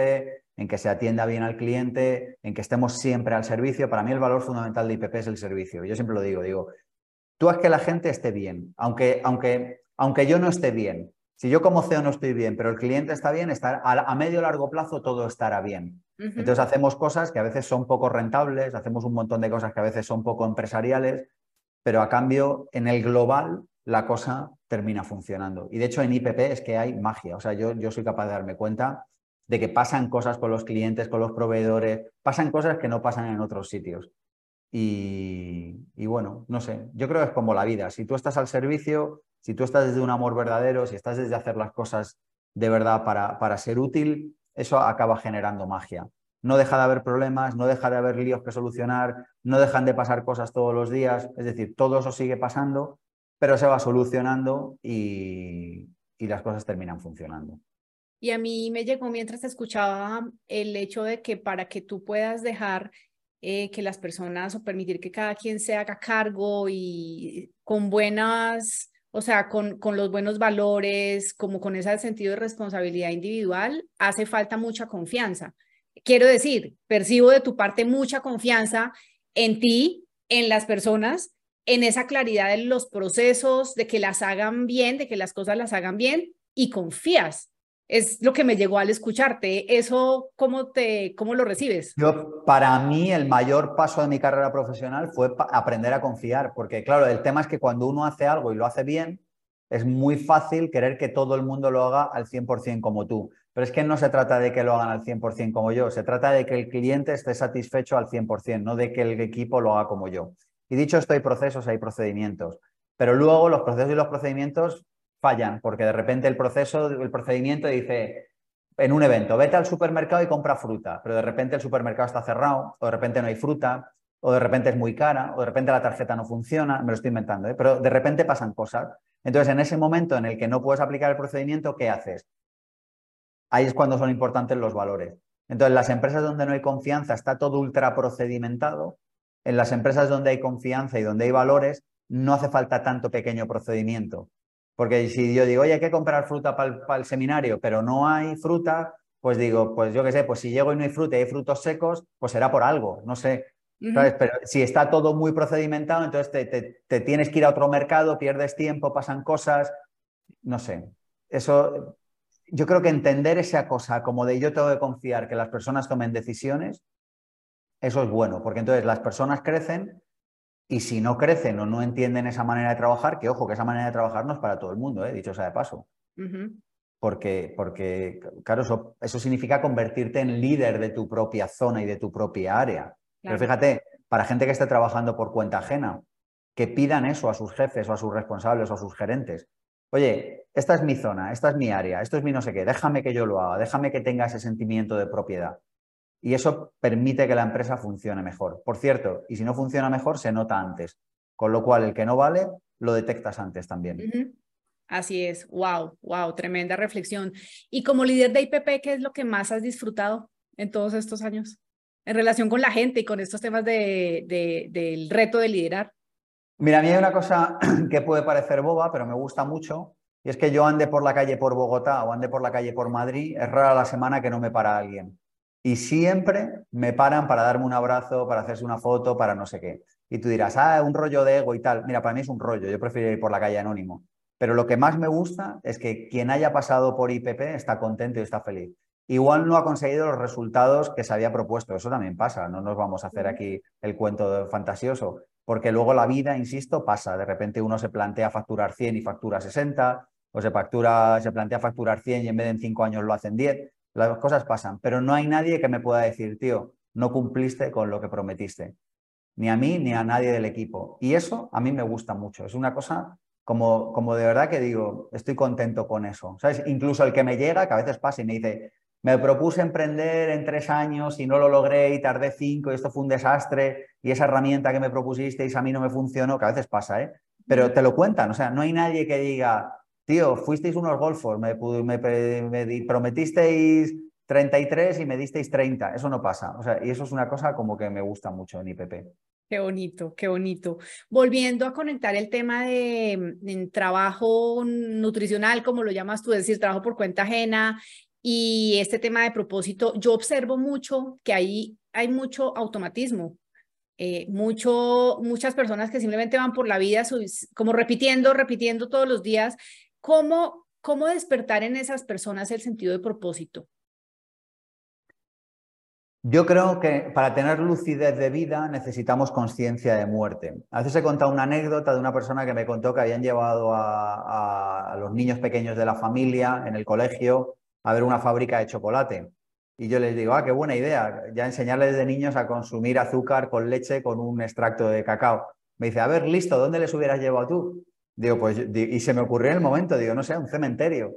en que se atienda bien al cliente, en que estemos siempre al servicio. Para mí el valor fundamental de IPP es el servicio. Yo siempre lo digo, digo, tú haz que la gente esté bien, aunque, aunque, aunque yo no esté bien. Si yo como CEO no estoy bien, pero el cliente está bien, a, a medio o largo plazo todo estará bien. Entonces hacemos cosas que a veces son poco rentables, hacemos un montón de cosas que a veces son poco empresariales, pero a cambio en el global la cosa termina funcionando. Y de hecho en IPP es que hay magia. O sea, yo, yo soy capaz de darme cuenta de que pasan cosas con los clientes, con los proveedores, pasan cosas que no pasan en otros sitios. Y, bueno, no sé, yo creo que es como la vida. Si tú estás al servicio, si tú estás desde un amor verdadero, si estás desde hacer las cosas de verdad para, para ser útil, eso acaba generando magia. No deja de haber problemas, no deja de haber líos que solucionar, no dejan de pasar cosas todos los días, es decir, todo eso sigue pasando, pero se va solucionando y, las cosas terminan funcionando. Y a mí me llegó mientras escuchaba el hecho de que para que tú puedas dejar eh, que las personas o permitir que cada quien se haga cargo y con buenas, o sea, con, con los buenos valores, como con ese sentido de responsabilidad individual, hace falta mucha confianza. Quiero decir, percibo de tu parte mucha confianza en ti, en las personas en esa claridad de los procesos, de que las hagan bien, de que las cosas las hagan bien y confías. Es lo que me llegó al escucharte. ¿Eso cómo, te, cómo lo recibes? Yo, para mí, el mayor paso de mi carrera profesional fue aprender a confiar, porque claro, el tema es que cuando uno hace algo y lo hace bien, es muy fácil querer que todo el mundo lo haga al 100% como tú. Pero es que no se trata de que lo hagan al 100% como yo, se trata de que el cliente esté satisfecho al 100%, no de que el equipo lo haga como yo. Y dicho esto, hay procesos, hay procedimientos. Pero luego los procesos y los procedimientos fallan, porque de repente el proceso, el procedimiento dice, en un evento, vete al supermercado y compra fruta, pero de repente el supermercado está cerrado, o de repente no hay fruta, o de repente es muy cara, o de repente la tarjeta no funciona, me lo estoy inventando, ¿eh? pero de repente pasan cosas. Entonces, en ese momento en el que no puedes aplicar el procedimiento, ¿qué haces? Ahí es cuando son importantes los valores. Entonces, las empresas donde no hay confianza está todo ultra procedimentado, en las empresas donde hay confianza y donde hay valores, no hace falta tanto pequeño procedimiento. Porque si yo digo, oye, hay que comprar fruta para el, seminario, pero no hay fruta, pues digo, pues yo qué sé, pues si llego y no hay fruta y hay frutos secos, pues será por algo, no sé. Pero si está todo muy procedimentado, entonces te, te, tienes que ir a otro mercado, pierdes tiempo, pasan cosas, no sé. Eso, yo creo que entender esa cosa como de yo tengo que confiar que las personas tomen decisiones, eso es bueno, porque entonces las personas crecen y si no crecen o no entienden esa manera de trabajar, que ojo, que esa manera de trabajar no es para todo el mundo, ¿eh? dicho sea de paso. porque, porque, claro, eso, eso, significa convertirte en líder de tu propia zona y de tu propia área. Pero fíjate, para gente que esté trabajando por cuenta ajena, que pidan eso a sus jefes o a sus responsables o a sus gerentes. Oye, esta es mi zona, esta es mi área, esto es mi no sé qué, déjame que yo lo haga, déjame que tenga ese sentimiento de propiedad y eso permite que la empresa funcione mejor. Por cierto, y si no funciona mejor, se nota antes. Con lo cual, el que no vale, lo detectas antes también. Así es, wow, wow, tremenda reflexión. Y como líder de IPP, ¿qué es lo que más has disfrutado en todos estos años en relación con la gente y con estos temas de, del reto de liderar? Mira, a mí hay una cosa que puede parecer boba, pero me gusta mucho, y es que yo ande por la calle por Bogotá o ande por la calle por Madrid, es rara la semana que no me para alguien y siempre me paran para darme un abrazo, para hacerse una foto, para no sé qué. Y tú dirás, ah, un rollo de ego y tal. Mira, para mí es un rollo, yo prefiero ir por la calle anónimo. Pero lo que más me gusta es que quien haya pasado por IPP está contento y está feliz. Igual no ha conseguido los resultados que se había propuesto, eso también pasa, no nos vamos a hacer aquí el cuento fantasioso, porque luego la vida, insisto, pasa. De repente uno se plantea facturar 100 y factura 60, o se, factura, se plantea facturar 100 y en vez de en 5 años lo hacen 10. Las cosas pasan, pero no hay nadie que me pueda decir, tío, no cumpliste con lo que prometiste. Ni a mí ni a nadie del equipo. Y eso a mí me gusta mucho. Es una cosa como, como de verdad que digo, estoy contento con eso. ¿Sabes? Incluso el que me llega, que a veces pasa y me dice, me propuse emprender en tres años y no lo logré y tardé cinco y esto fue un desastre y esa herramienta que me propusisteis a mí no me funcionó, que a veces pasa, ¿eh? Pero te lo cuentan, o sea, no hay nadie que diga, tío, fuisteis unos golfos, me, me, prometisteis 33 y me disteis 30, eso no pasa, o sea, y eso es una cosa como que me gusta mucho en IPP. Qué bonito, qué bonito. Volviendo a conectar el tema de, de, trabajo nutricional, como lo llamas tú, es decir, trabajo por cuenta ajena y este tema de propósito, yo observo mucho que ahí hay mucho automatismo, eh, mucho, muchas personas que simplemente van por la vida como repitiendo, repitiendo todos los días. ¿Cómo, ¿Cómo despertar en esas personas el sentido de propósito? Yo creo que para tener lucidez de vida necesitamos conciencia de muerte. A veces he contado una anécdota de una persona que me contó que habían llevado a, a los niños pequeños de la familia en el colegio a ver una fábrica de chocolate. Y yo les digo, ah, qué buena idea, ya enseñarles de niños a consumir azúcar con leche con un extracto de cacao. Me dice, a ver, listo, ¿dónde les hubieras llevado tú? Digo, pues, y se me ocurrió en el momento, digo, no sé, un cementerio.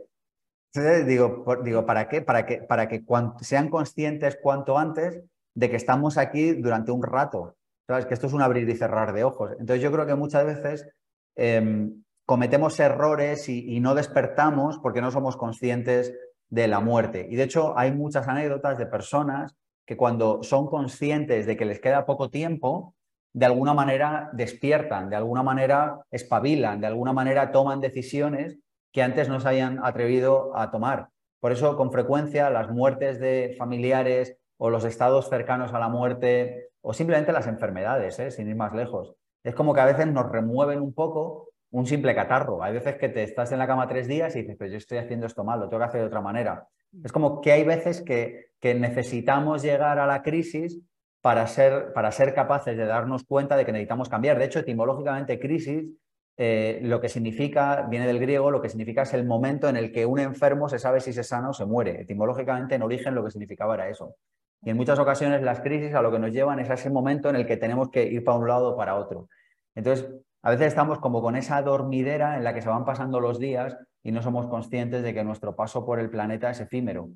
Digo, digo, ¿para qué? Para que, para que sean conscientes cuanto antes de que estamos aquí durante un rato. ¿Sabes? Que esto es un abrir y cerrar de ojos. Entonces, yo creo que muchas veces em, cometemos errores y, no despertamos porque no somos conscientes de la muerte. Y de hecho hay muchas anécdotas de personas que cuando son conscientes de que les queda poco tiempo, de alguna manera despiertan, de alguna manera espabilan, de alguna manera toman decisiones que antes no se hayan atrevido a tomar. Por eso, con frecuencia, las muertes de familiares o los estados cercanos a la muerte o simplemente las enfermedades, ¿eh? sin ir más lejos, es como que a veces nos remueven un poco un simple catarro. Hay veces que te estás en la cama tres días y dices, pero yo estoy haciendo esto mal, lo tengo que hacer de otra manera. Es como que hay veces que, que necesitamos llegar a la crisis para ser, para ser capaces de darnos cuenta de que necesitamos cambiar. De hecho, etimológicamente, crisis eh, lo que significa, viene del griego, lo que significa es el momento en el que un enfermo se sabe si se sana o se muere. Etimológicamente, en origen, lo que significaba era eso. Y en muchas ocasiones las crisis a lo que nos llevan es a ese momento en el que tenemos que ir para un lado o para otro. Entonces, a veces estamos como con esa dormidera en la que se van pasando los días y no somos conscientes de que nuestro paso por el planeta es efímero.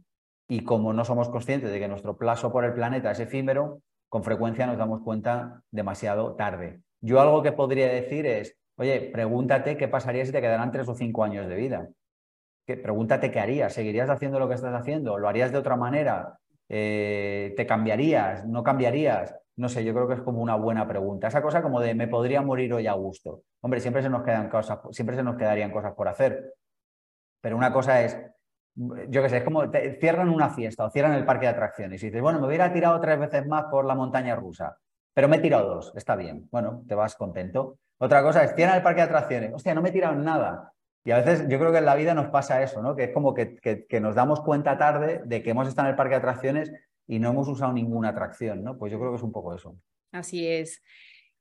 Y como no somos conscientes de que nuestro paso por el planeta es efímero, con frecuencia nos damos cuenta demasiado tarde. Yo algo que podría decir es, oye, pregúntate qué pasaría si te quedaran tres o cinco años de vida. pregúntate qué harías. ¿Seguirías haciendo lo que estás haciendo? ¿Lo harías de otra manera? Eh, ¿Te cambiarías? ¿No cambiarías? No sé, yo creo que es como una buena pregunta. Esa cosa como de me podría morir hoy a gusto. Hombre, siempre se nos quedan cosas, siempre se nos quedarían cosas por hacer. Pero una cosa es, yo qué sé, es como cierran una fiesta o cierran el parque de atracciones y dices, bueno, me hubiera tirado tres veces más por la montaña rusa, pero me he tirado dos, está bien. Bueno, te vas contento. Otra cosa es, cierran el parque de atracciones, hostia, no me he tirado nada. Y a veces yo creo que en la vida nos pasa eso, ¿no? Que es como que, que nos damos cuenta tarde de que hemos estado en el parque de atracciones y no hemos usado ninguna atracción, ¿no? Pues yo creo que es un poco eso. Así es.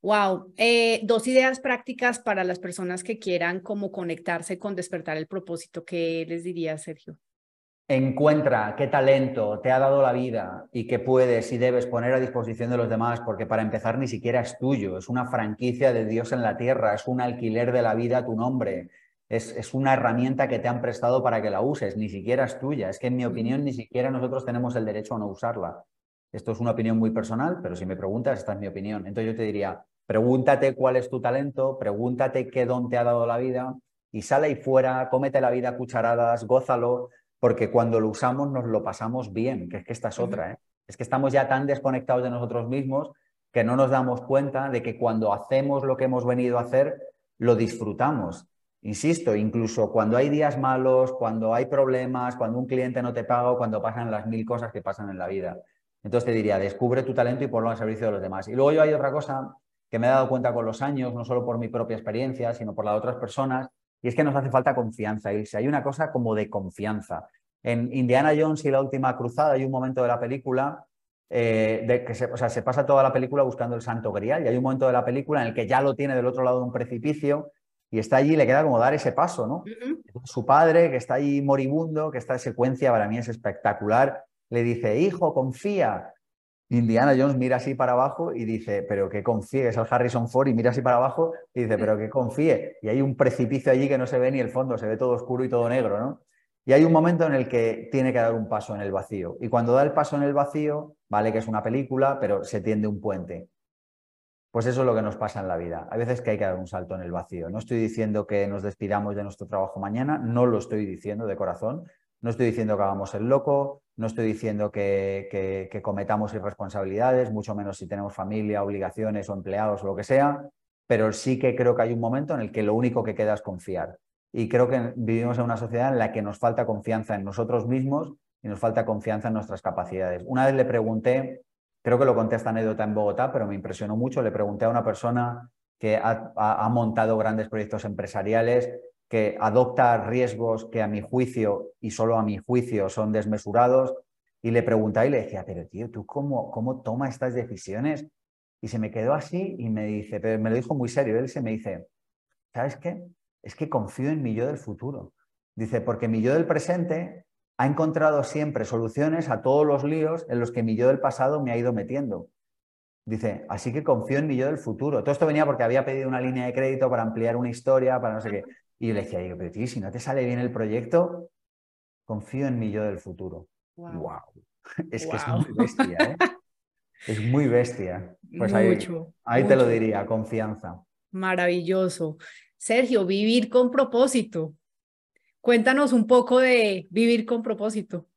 Wow, eh, dos ideas prácticas para las personas que quieran como conectarse con despertar el propósito. ¿Qué les diría, Sergio? Encuentra qué talento te ha dado la vida y qué puedes y debes poner a disposición de los demás, porque para empezar ni siquiera es tuyo, es una franquicia de Dios en la tierra, es un alquiler de la vida a tu nombre, es, una herramienta que te han prestado para que la uses, ni siquiera es tuya. Es que en mi opinión ni siquiera nosotros tenemos el derecho a no usarla. Esto es una opinión muy personal, pero si me preguntas, esta es mi opinión. Entonces yo te diría, pregúntate cuál es tu talento, pregúntate qué don te ha dado la vida y sale ahí fuera, cómete la vida a cucharadas, gózalo, porque cuando lo usamos nos lo pasamos bien, que es que esta es otra. ¿eh? Es que estamos ya tan desconectados de nosotros mismos que no nos damos cuenta de que cuando hacemos lo que hemos venido a hacer, lo disfrutamos Insisto, incluso cuando hay días malos, cuando hay problemas, cuando un cliente no te paga o cuando pasan las mil cosas que pasan en la vida. Entonces te diría, descubre tu talento y ponlo al servicio de los demás. Y luego yo hay otra cosa que me he dado cuenta con los años, no solo por mi propia experiencia, sino por la de otras personas, y es que nos hace falta confianza, si Hay una cosa como de confianza. En Indiana Jones y la última cruzada hay un momento de la película eh, de que se, o sea, se pasa toda la película buscando el santo grial y hay un momento de la película en el que ya lo tiene del otro lado de un precipicio y está allí y le queda como dar ese paso, ¿no? Su padre, que está ahí moribundo, que esta secuencia para mí es espectacular, le dice, hijo, confía. Indiana Jones mira así para abajo y dice, pero que confíe, es el Harrison Ford y mira así para abajo y dice, pero que confíe. Y hay un precipicio allí que no se ve ni el fondo, se ve todo oscuro y todo negro, ¿no? Y hay un momento en el que tiene que dar un paso en el vacío. Y cuando da el paso en el vacío, vale que es una película, pero se tiende un puente. Pues eso es lo que nos pasa en la vida. Hay veces que hay que dar un salto en el vacío. No estoy diciendo que nos despidamos de nuestro trabajo mañana, no lo estoy diciendo de corazón. No estoy diciendo que hagamos el loco, no estoy diciendo que, cometamos irresponsabilidades, mucho menos si tenemos familia, obligaciones o empleados o lo que sea, pero sí que creo que hay un momento en el que lo único que queda es confiar. Y creo que vivimos en una sociedad en la que nos falta confianza en nosotros mismos y nos falta confianza en nuestras capacidades. Una vez le pregunté, creo que lo conté esta anécdota en Bogotá, pero me impresionó mucho, le pregunté a una persona que ha, montado grandes proyectos empresariales, que adopta riesgos que a mi juicio y solo a mi juicio son desmesurados, y le preguntaba y le decía, pero tío, ¿tú cómo, cómo tomas estas decisiones? Y se me quedó así y me dice, pero me lo dijo muy serio, él se me dice, ¿sabes qué? es que confío en mi yo del futuro. Dice, porque mi yo del presente ha encontrado siempre soluciones a todos los líos en los que mi yo del pasado me ha ido metiendo. Dice, así que confío en mi yo del futuro. Todo esto venía porque había pedido una línea de crédito para ampliar una historia, para no sé qué. Y yo le decía, pero tío, si no te sale bien el proyecto, confío en mi yo del futuro. Wow. Es que es muy bestia, ¿eh? Es muy bestia. Pues ahí, ahí te lo diría, confianza. Maravilloso. Sergio, vivir con propósito. Cuéntanos un poco de vivir con propósito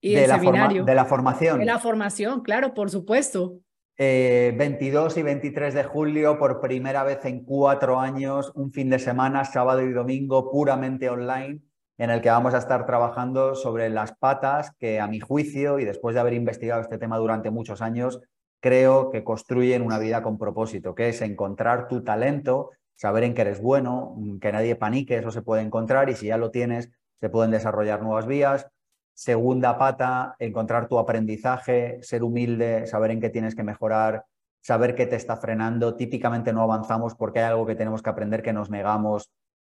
y de, la seminario. de la formación. De la formación, claro, por supuesto. 22 eh, y 23 de julio, por primera vez en cuatro años, un fin de semana, sábado y domingo, puramente online, en el que vamos a estar trabajando sobre las patas que, a mi juicio, y después de haber investigado este tema durante muchos años, creo que construyen una vida con propósito, que es encontrar tu talento saber en qué eres bueno, que nadie panique, eso se puede encontrar y si ya lo tienes, se pueden desarrollar nuevas vías. Segunda pata, encontrar tu aprendizaje, ser humilde, saber en qué tienes que mejorar, saber qué te está frenando. Típicamente no avanzamos porque hay algo que tenemos que aprender que nos negamos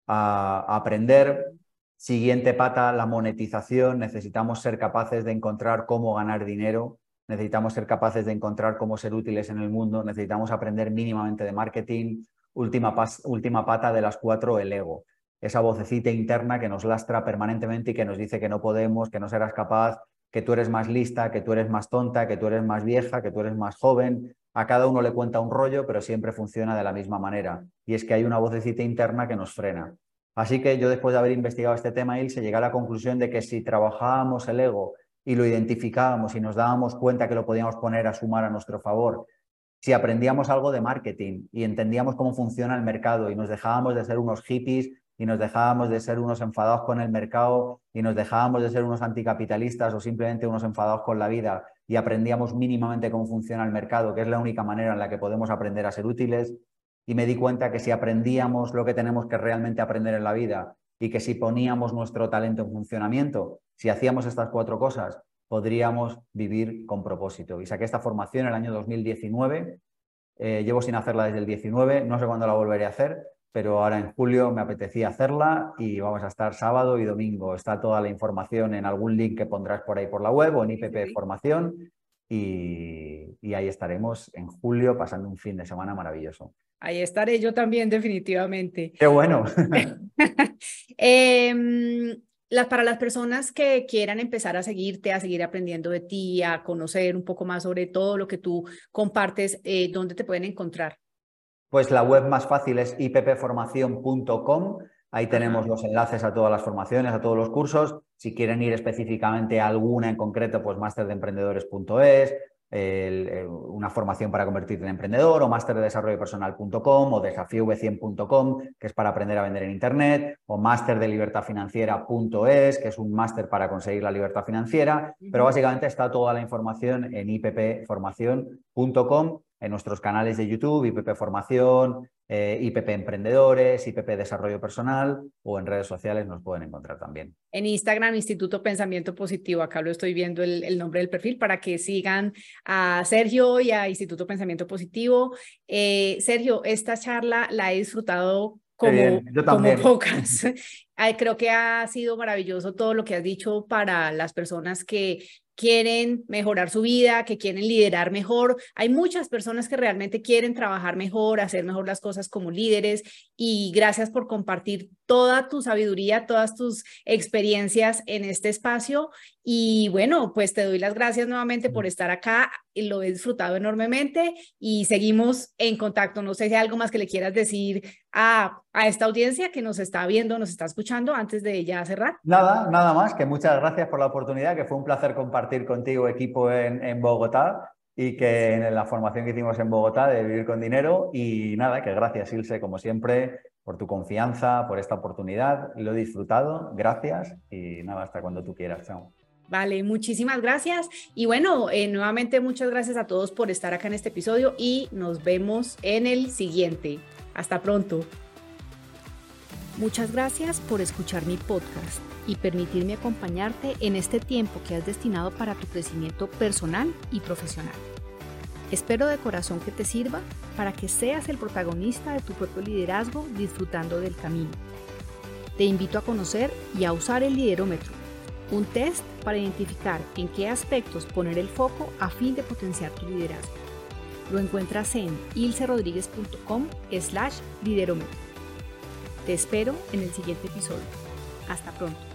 a, aprender. Siguiente pata, la monetización. Necesitamos ser capaces de encontrar cómo ganar dinero. Necesitamos ser capaces de encontrar cómo ser útiles en el mundo. Necesitamos aprender mínimamente de marketing última, última pata de las cuatro, el ego. Esa vocecita interna que nos lastra permanentemente y que nos dice que no podemos, que no serás capaz, que tú eres más lista, que tú eres más tonta, que tú eres más vieja, que tú eres más joven. A cada uno le cuenta un rollo, pero siempre funciona de la misma manera. Y es que hay una vocecita interna que nos frena. Así que yo después de haber investigado este tema, se llegué a la conclusión de que si trabajábamos el ego y lo identificábamos y nos dábamos cuenta que lo podíamos poner a sumar a nuestro favor si aprendíamos algo de marketing y entendíamos cómo funciona el mercado y nos dejábamos de ser unos hippies y nos dejábamos de ser unos enfadados con el mercado y nos dejábamos de ser unos anticapitalistas o simplemente unos enfadados con la vida y aprendíamos mínimamente cómo funciona el mercado, que es la única manera en la que podemos aprender a ser útiles, y me di cuenta que si aprendíamos lo que tenemos que realmente aprender en la vida y que si poníamos nuestro talento en funcionamiento, si hacíamos estas cuatro cosas, podríamos vivir con propósito. Y saqué esta formación en el año 2019. Eh, llevo sin hacerla desde el 19, no sé cuándo la volveré a hacer, pero ahora en julio me apetecía hacerla y vamos a estar sábado y domingo. Está toda la información en algún link que pondrás por ahí por la web o en IPP Formación y, y ahí estaremos en julio pasando un fin de semana maravilloso. Ahí estaré yo también, definitivamente. Qué bueno. eh, para las personas que quieran empezar a seguirte, a seguir aprendiendo de ti, a conocer un poco más sobre todo lo que tú compartes, eh, ¿dónde te pueden encontrar? Pues la web más fácil es ippformación.com. Ahí tenemos los enlaces a todas las formaciones, a todos los cursos. Si quieren ir específicamente a alguna en concreto, pues masterdeemprendedores.es, una formación para convertirte en emprendedor o máster de desarrollo personal.com o desafíov100.com, que es para aprender a vender en Internet, o máster de libertad financiera.es, que es un máster para conseguir la libertad financiera, pero básicamente está toda la información en ippformación.com en nuestros canales de YouTube, IPP Formación, eh, IPP Emprendedores, IPP Desarrollo Personal o en redes sociales nos pueden encontrar también. En Instagram, Instituto Pensamiento Positivo, acá lo estoy viendo el, nombre del perfil para que sigan a Sergio y a Instituto Pensamiento Positivo. Eh, Sergio, esta charla la he disfrutado como, como pocas. Creo que ha sido maravilloso todo lo que has dicho para las personas que quieren mejorar su vida, que quieren liderar mejor. Hay muchas personas que realmente quieren trabajar mejor, hacer mejor las cosas como líderes y gracias por compartir toda tu sabiduría, todas tus experiencias en este espacio. Y bueno, pues te doy las gracias nuevamente por estar acá. Lo he disfrutado enormemente y seguimos en contacto. No sé si hay algo más que le quieras decir a, a esta audiencia que nos está viendo, nos está escuchando antes de ya cerrar. Nada, nada más, que muchas gracias por la oportunidad, que fue un placer compartir contigo equipo en, en Bogotá y que en la formación que hicimos en Bogotá de vivir con dinero y nada, que gracias Ilse, como siempre, por tu confianza, por esta oportunidad. Lo he disfrutado, gracias y nada, hasta cuando tú quieras. Chao. Vale, muchísimas gracias. Y bueno, eh, nuevamente muchas gracias a todos por estar acá en este episodio y nos vemos en el siguiente. Hasta pronto. Muchas gracias por escuchar mi podcast y permitirme acompañarte en este tiempo que has destinado para tu crecimiento personal y profesional. Espero de corazón que te sirva para que seas el protagonista de tu propio liderazgo disfrutando del camino. Te invito a conocer y a usar el liderómetro, un test para identificar en qué aspectos poner el foco a fin de potenciar tu liderazgo. Lo encuentras en ilcerodríguez.com slash liderómetro. Te espero en el siguiente episodio. Hasta pronto.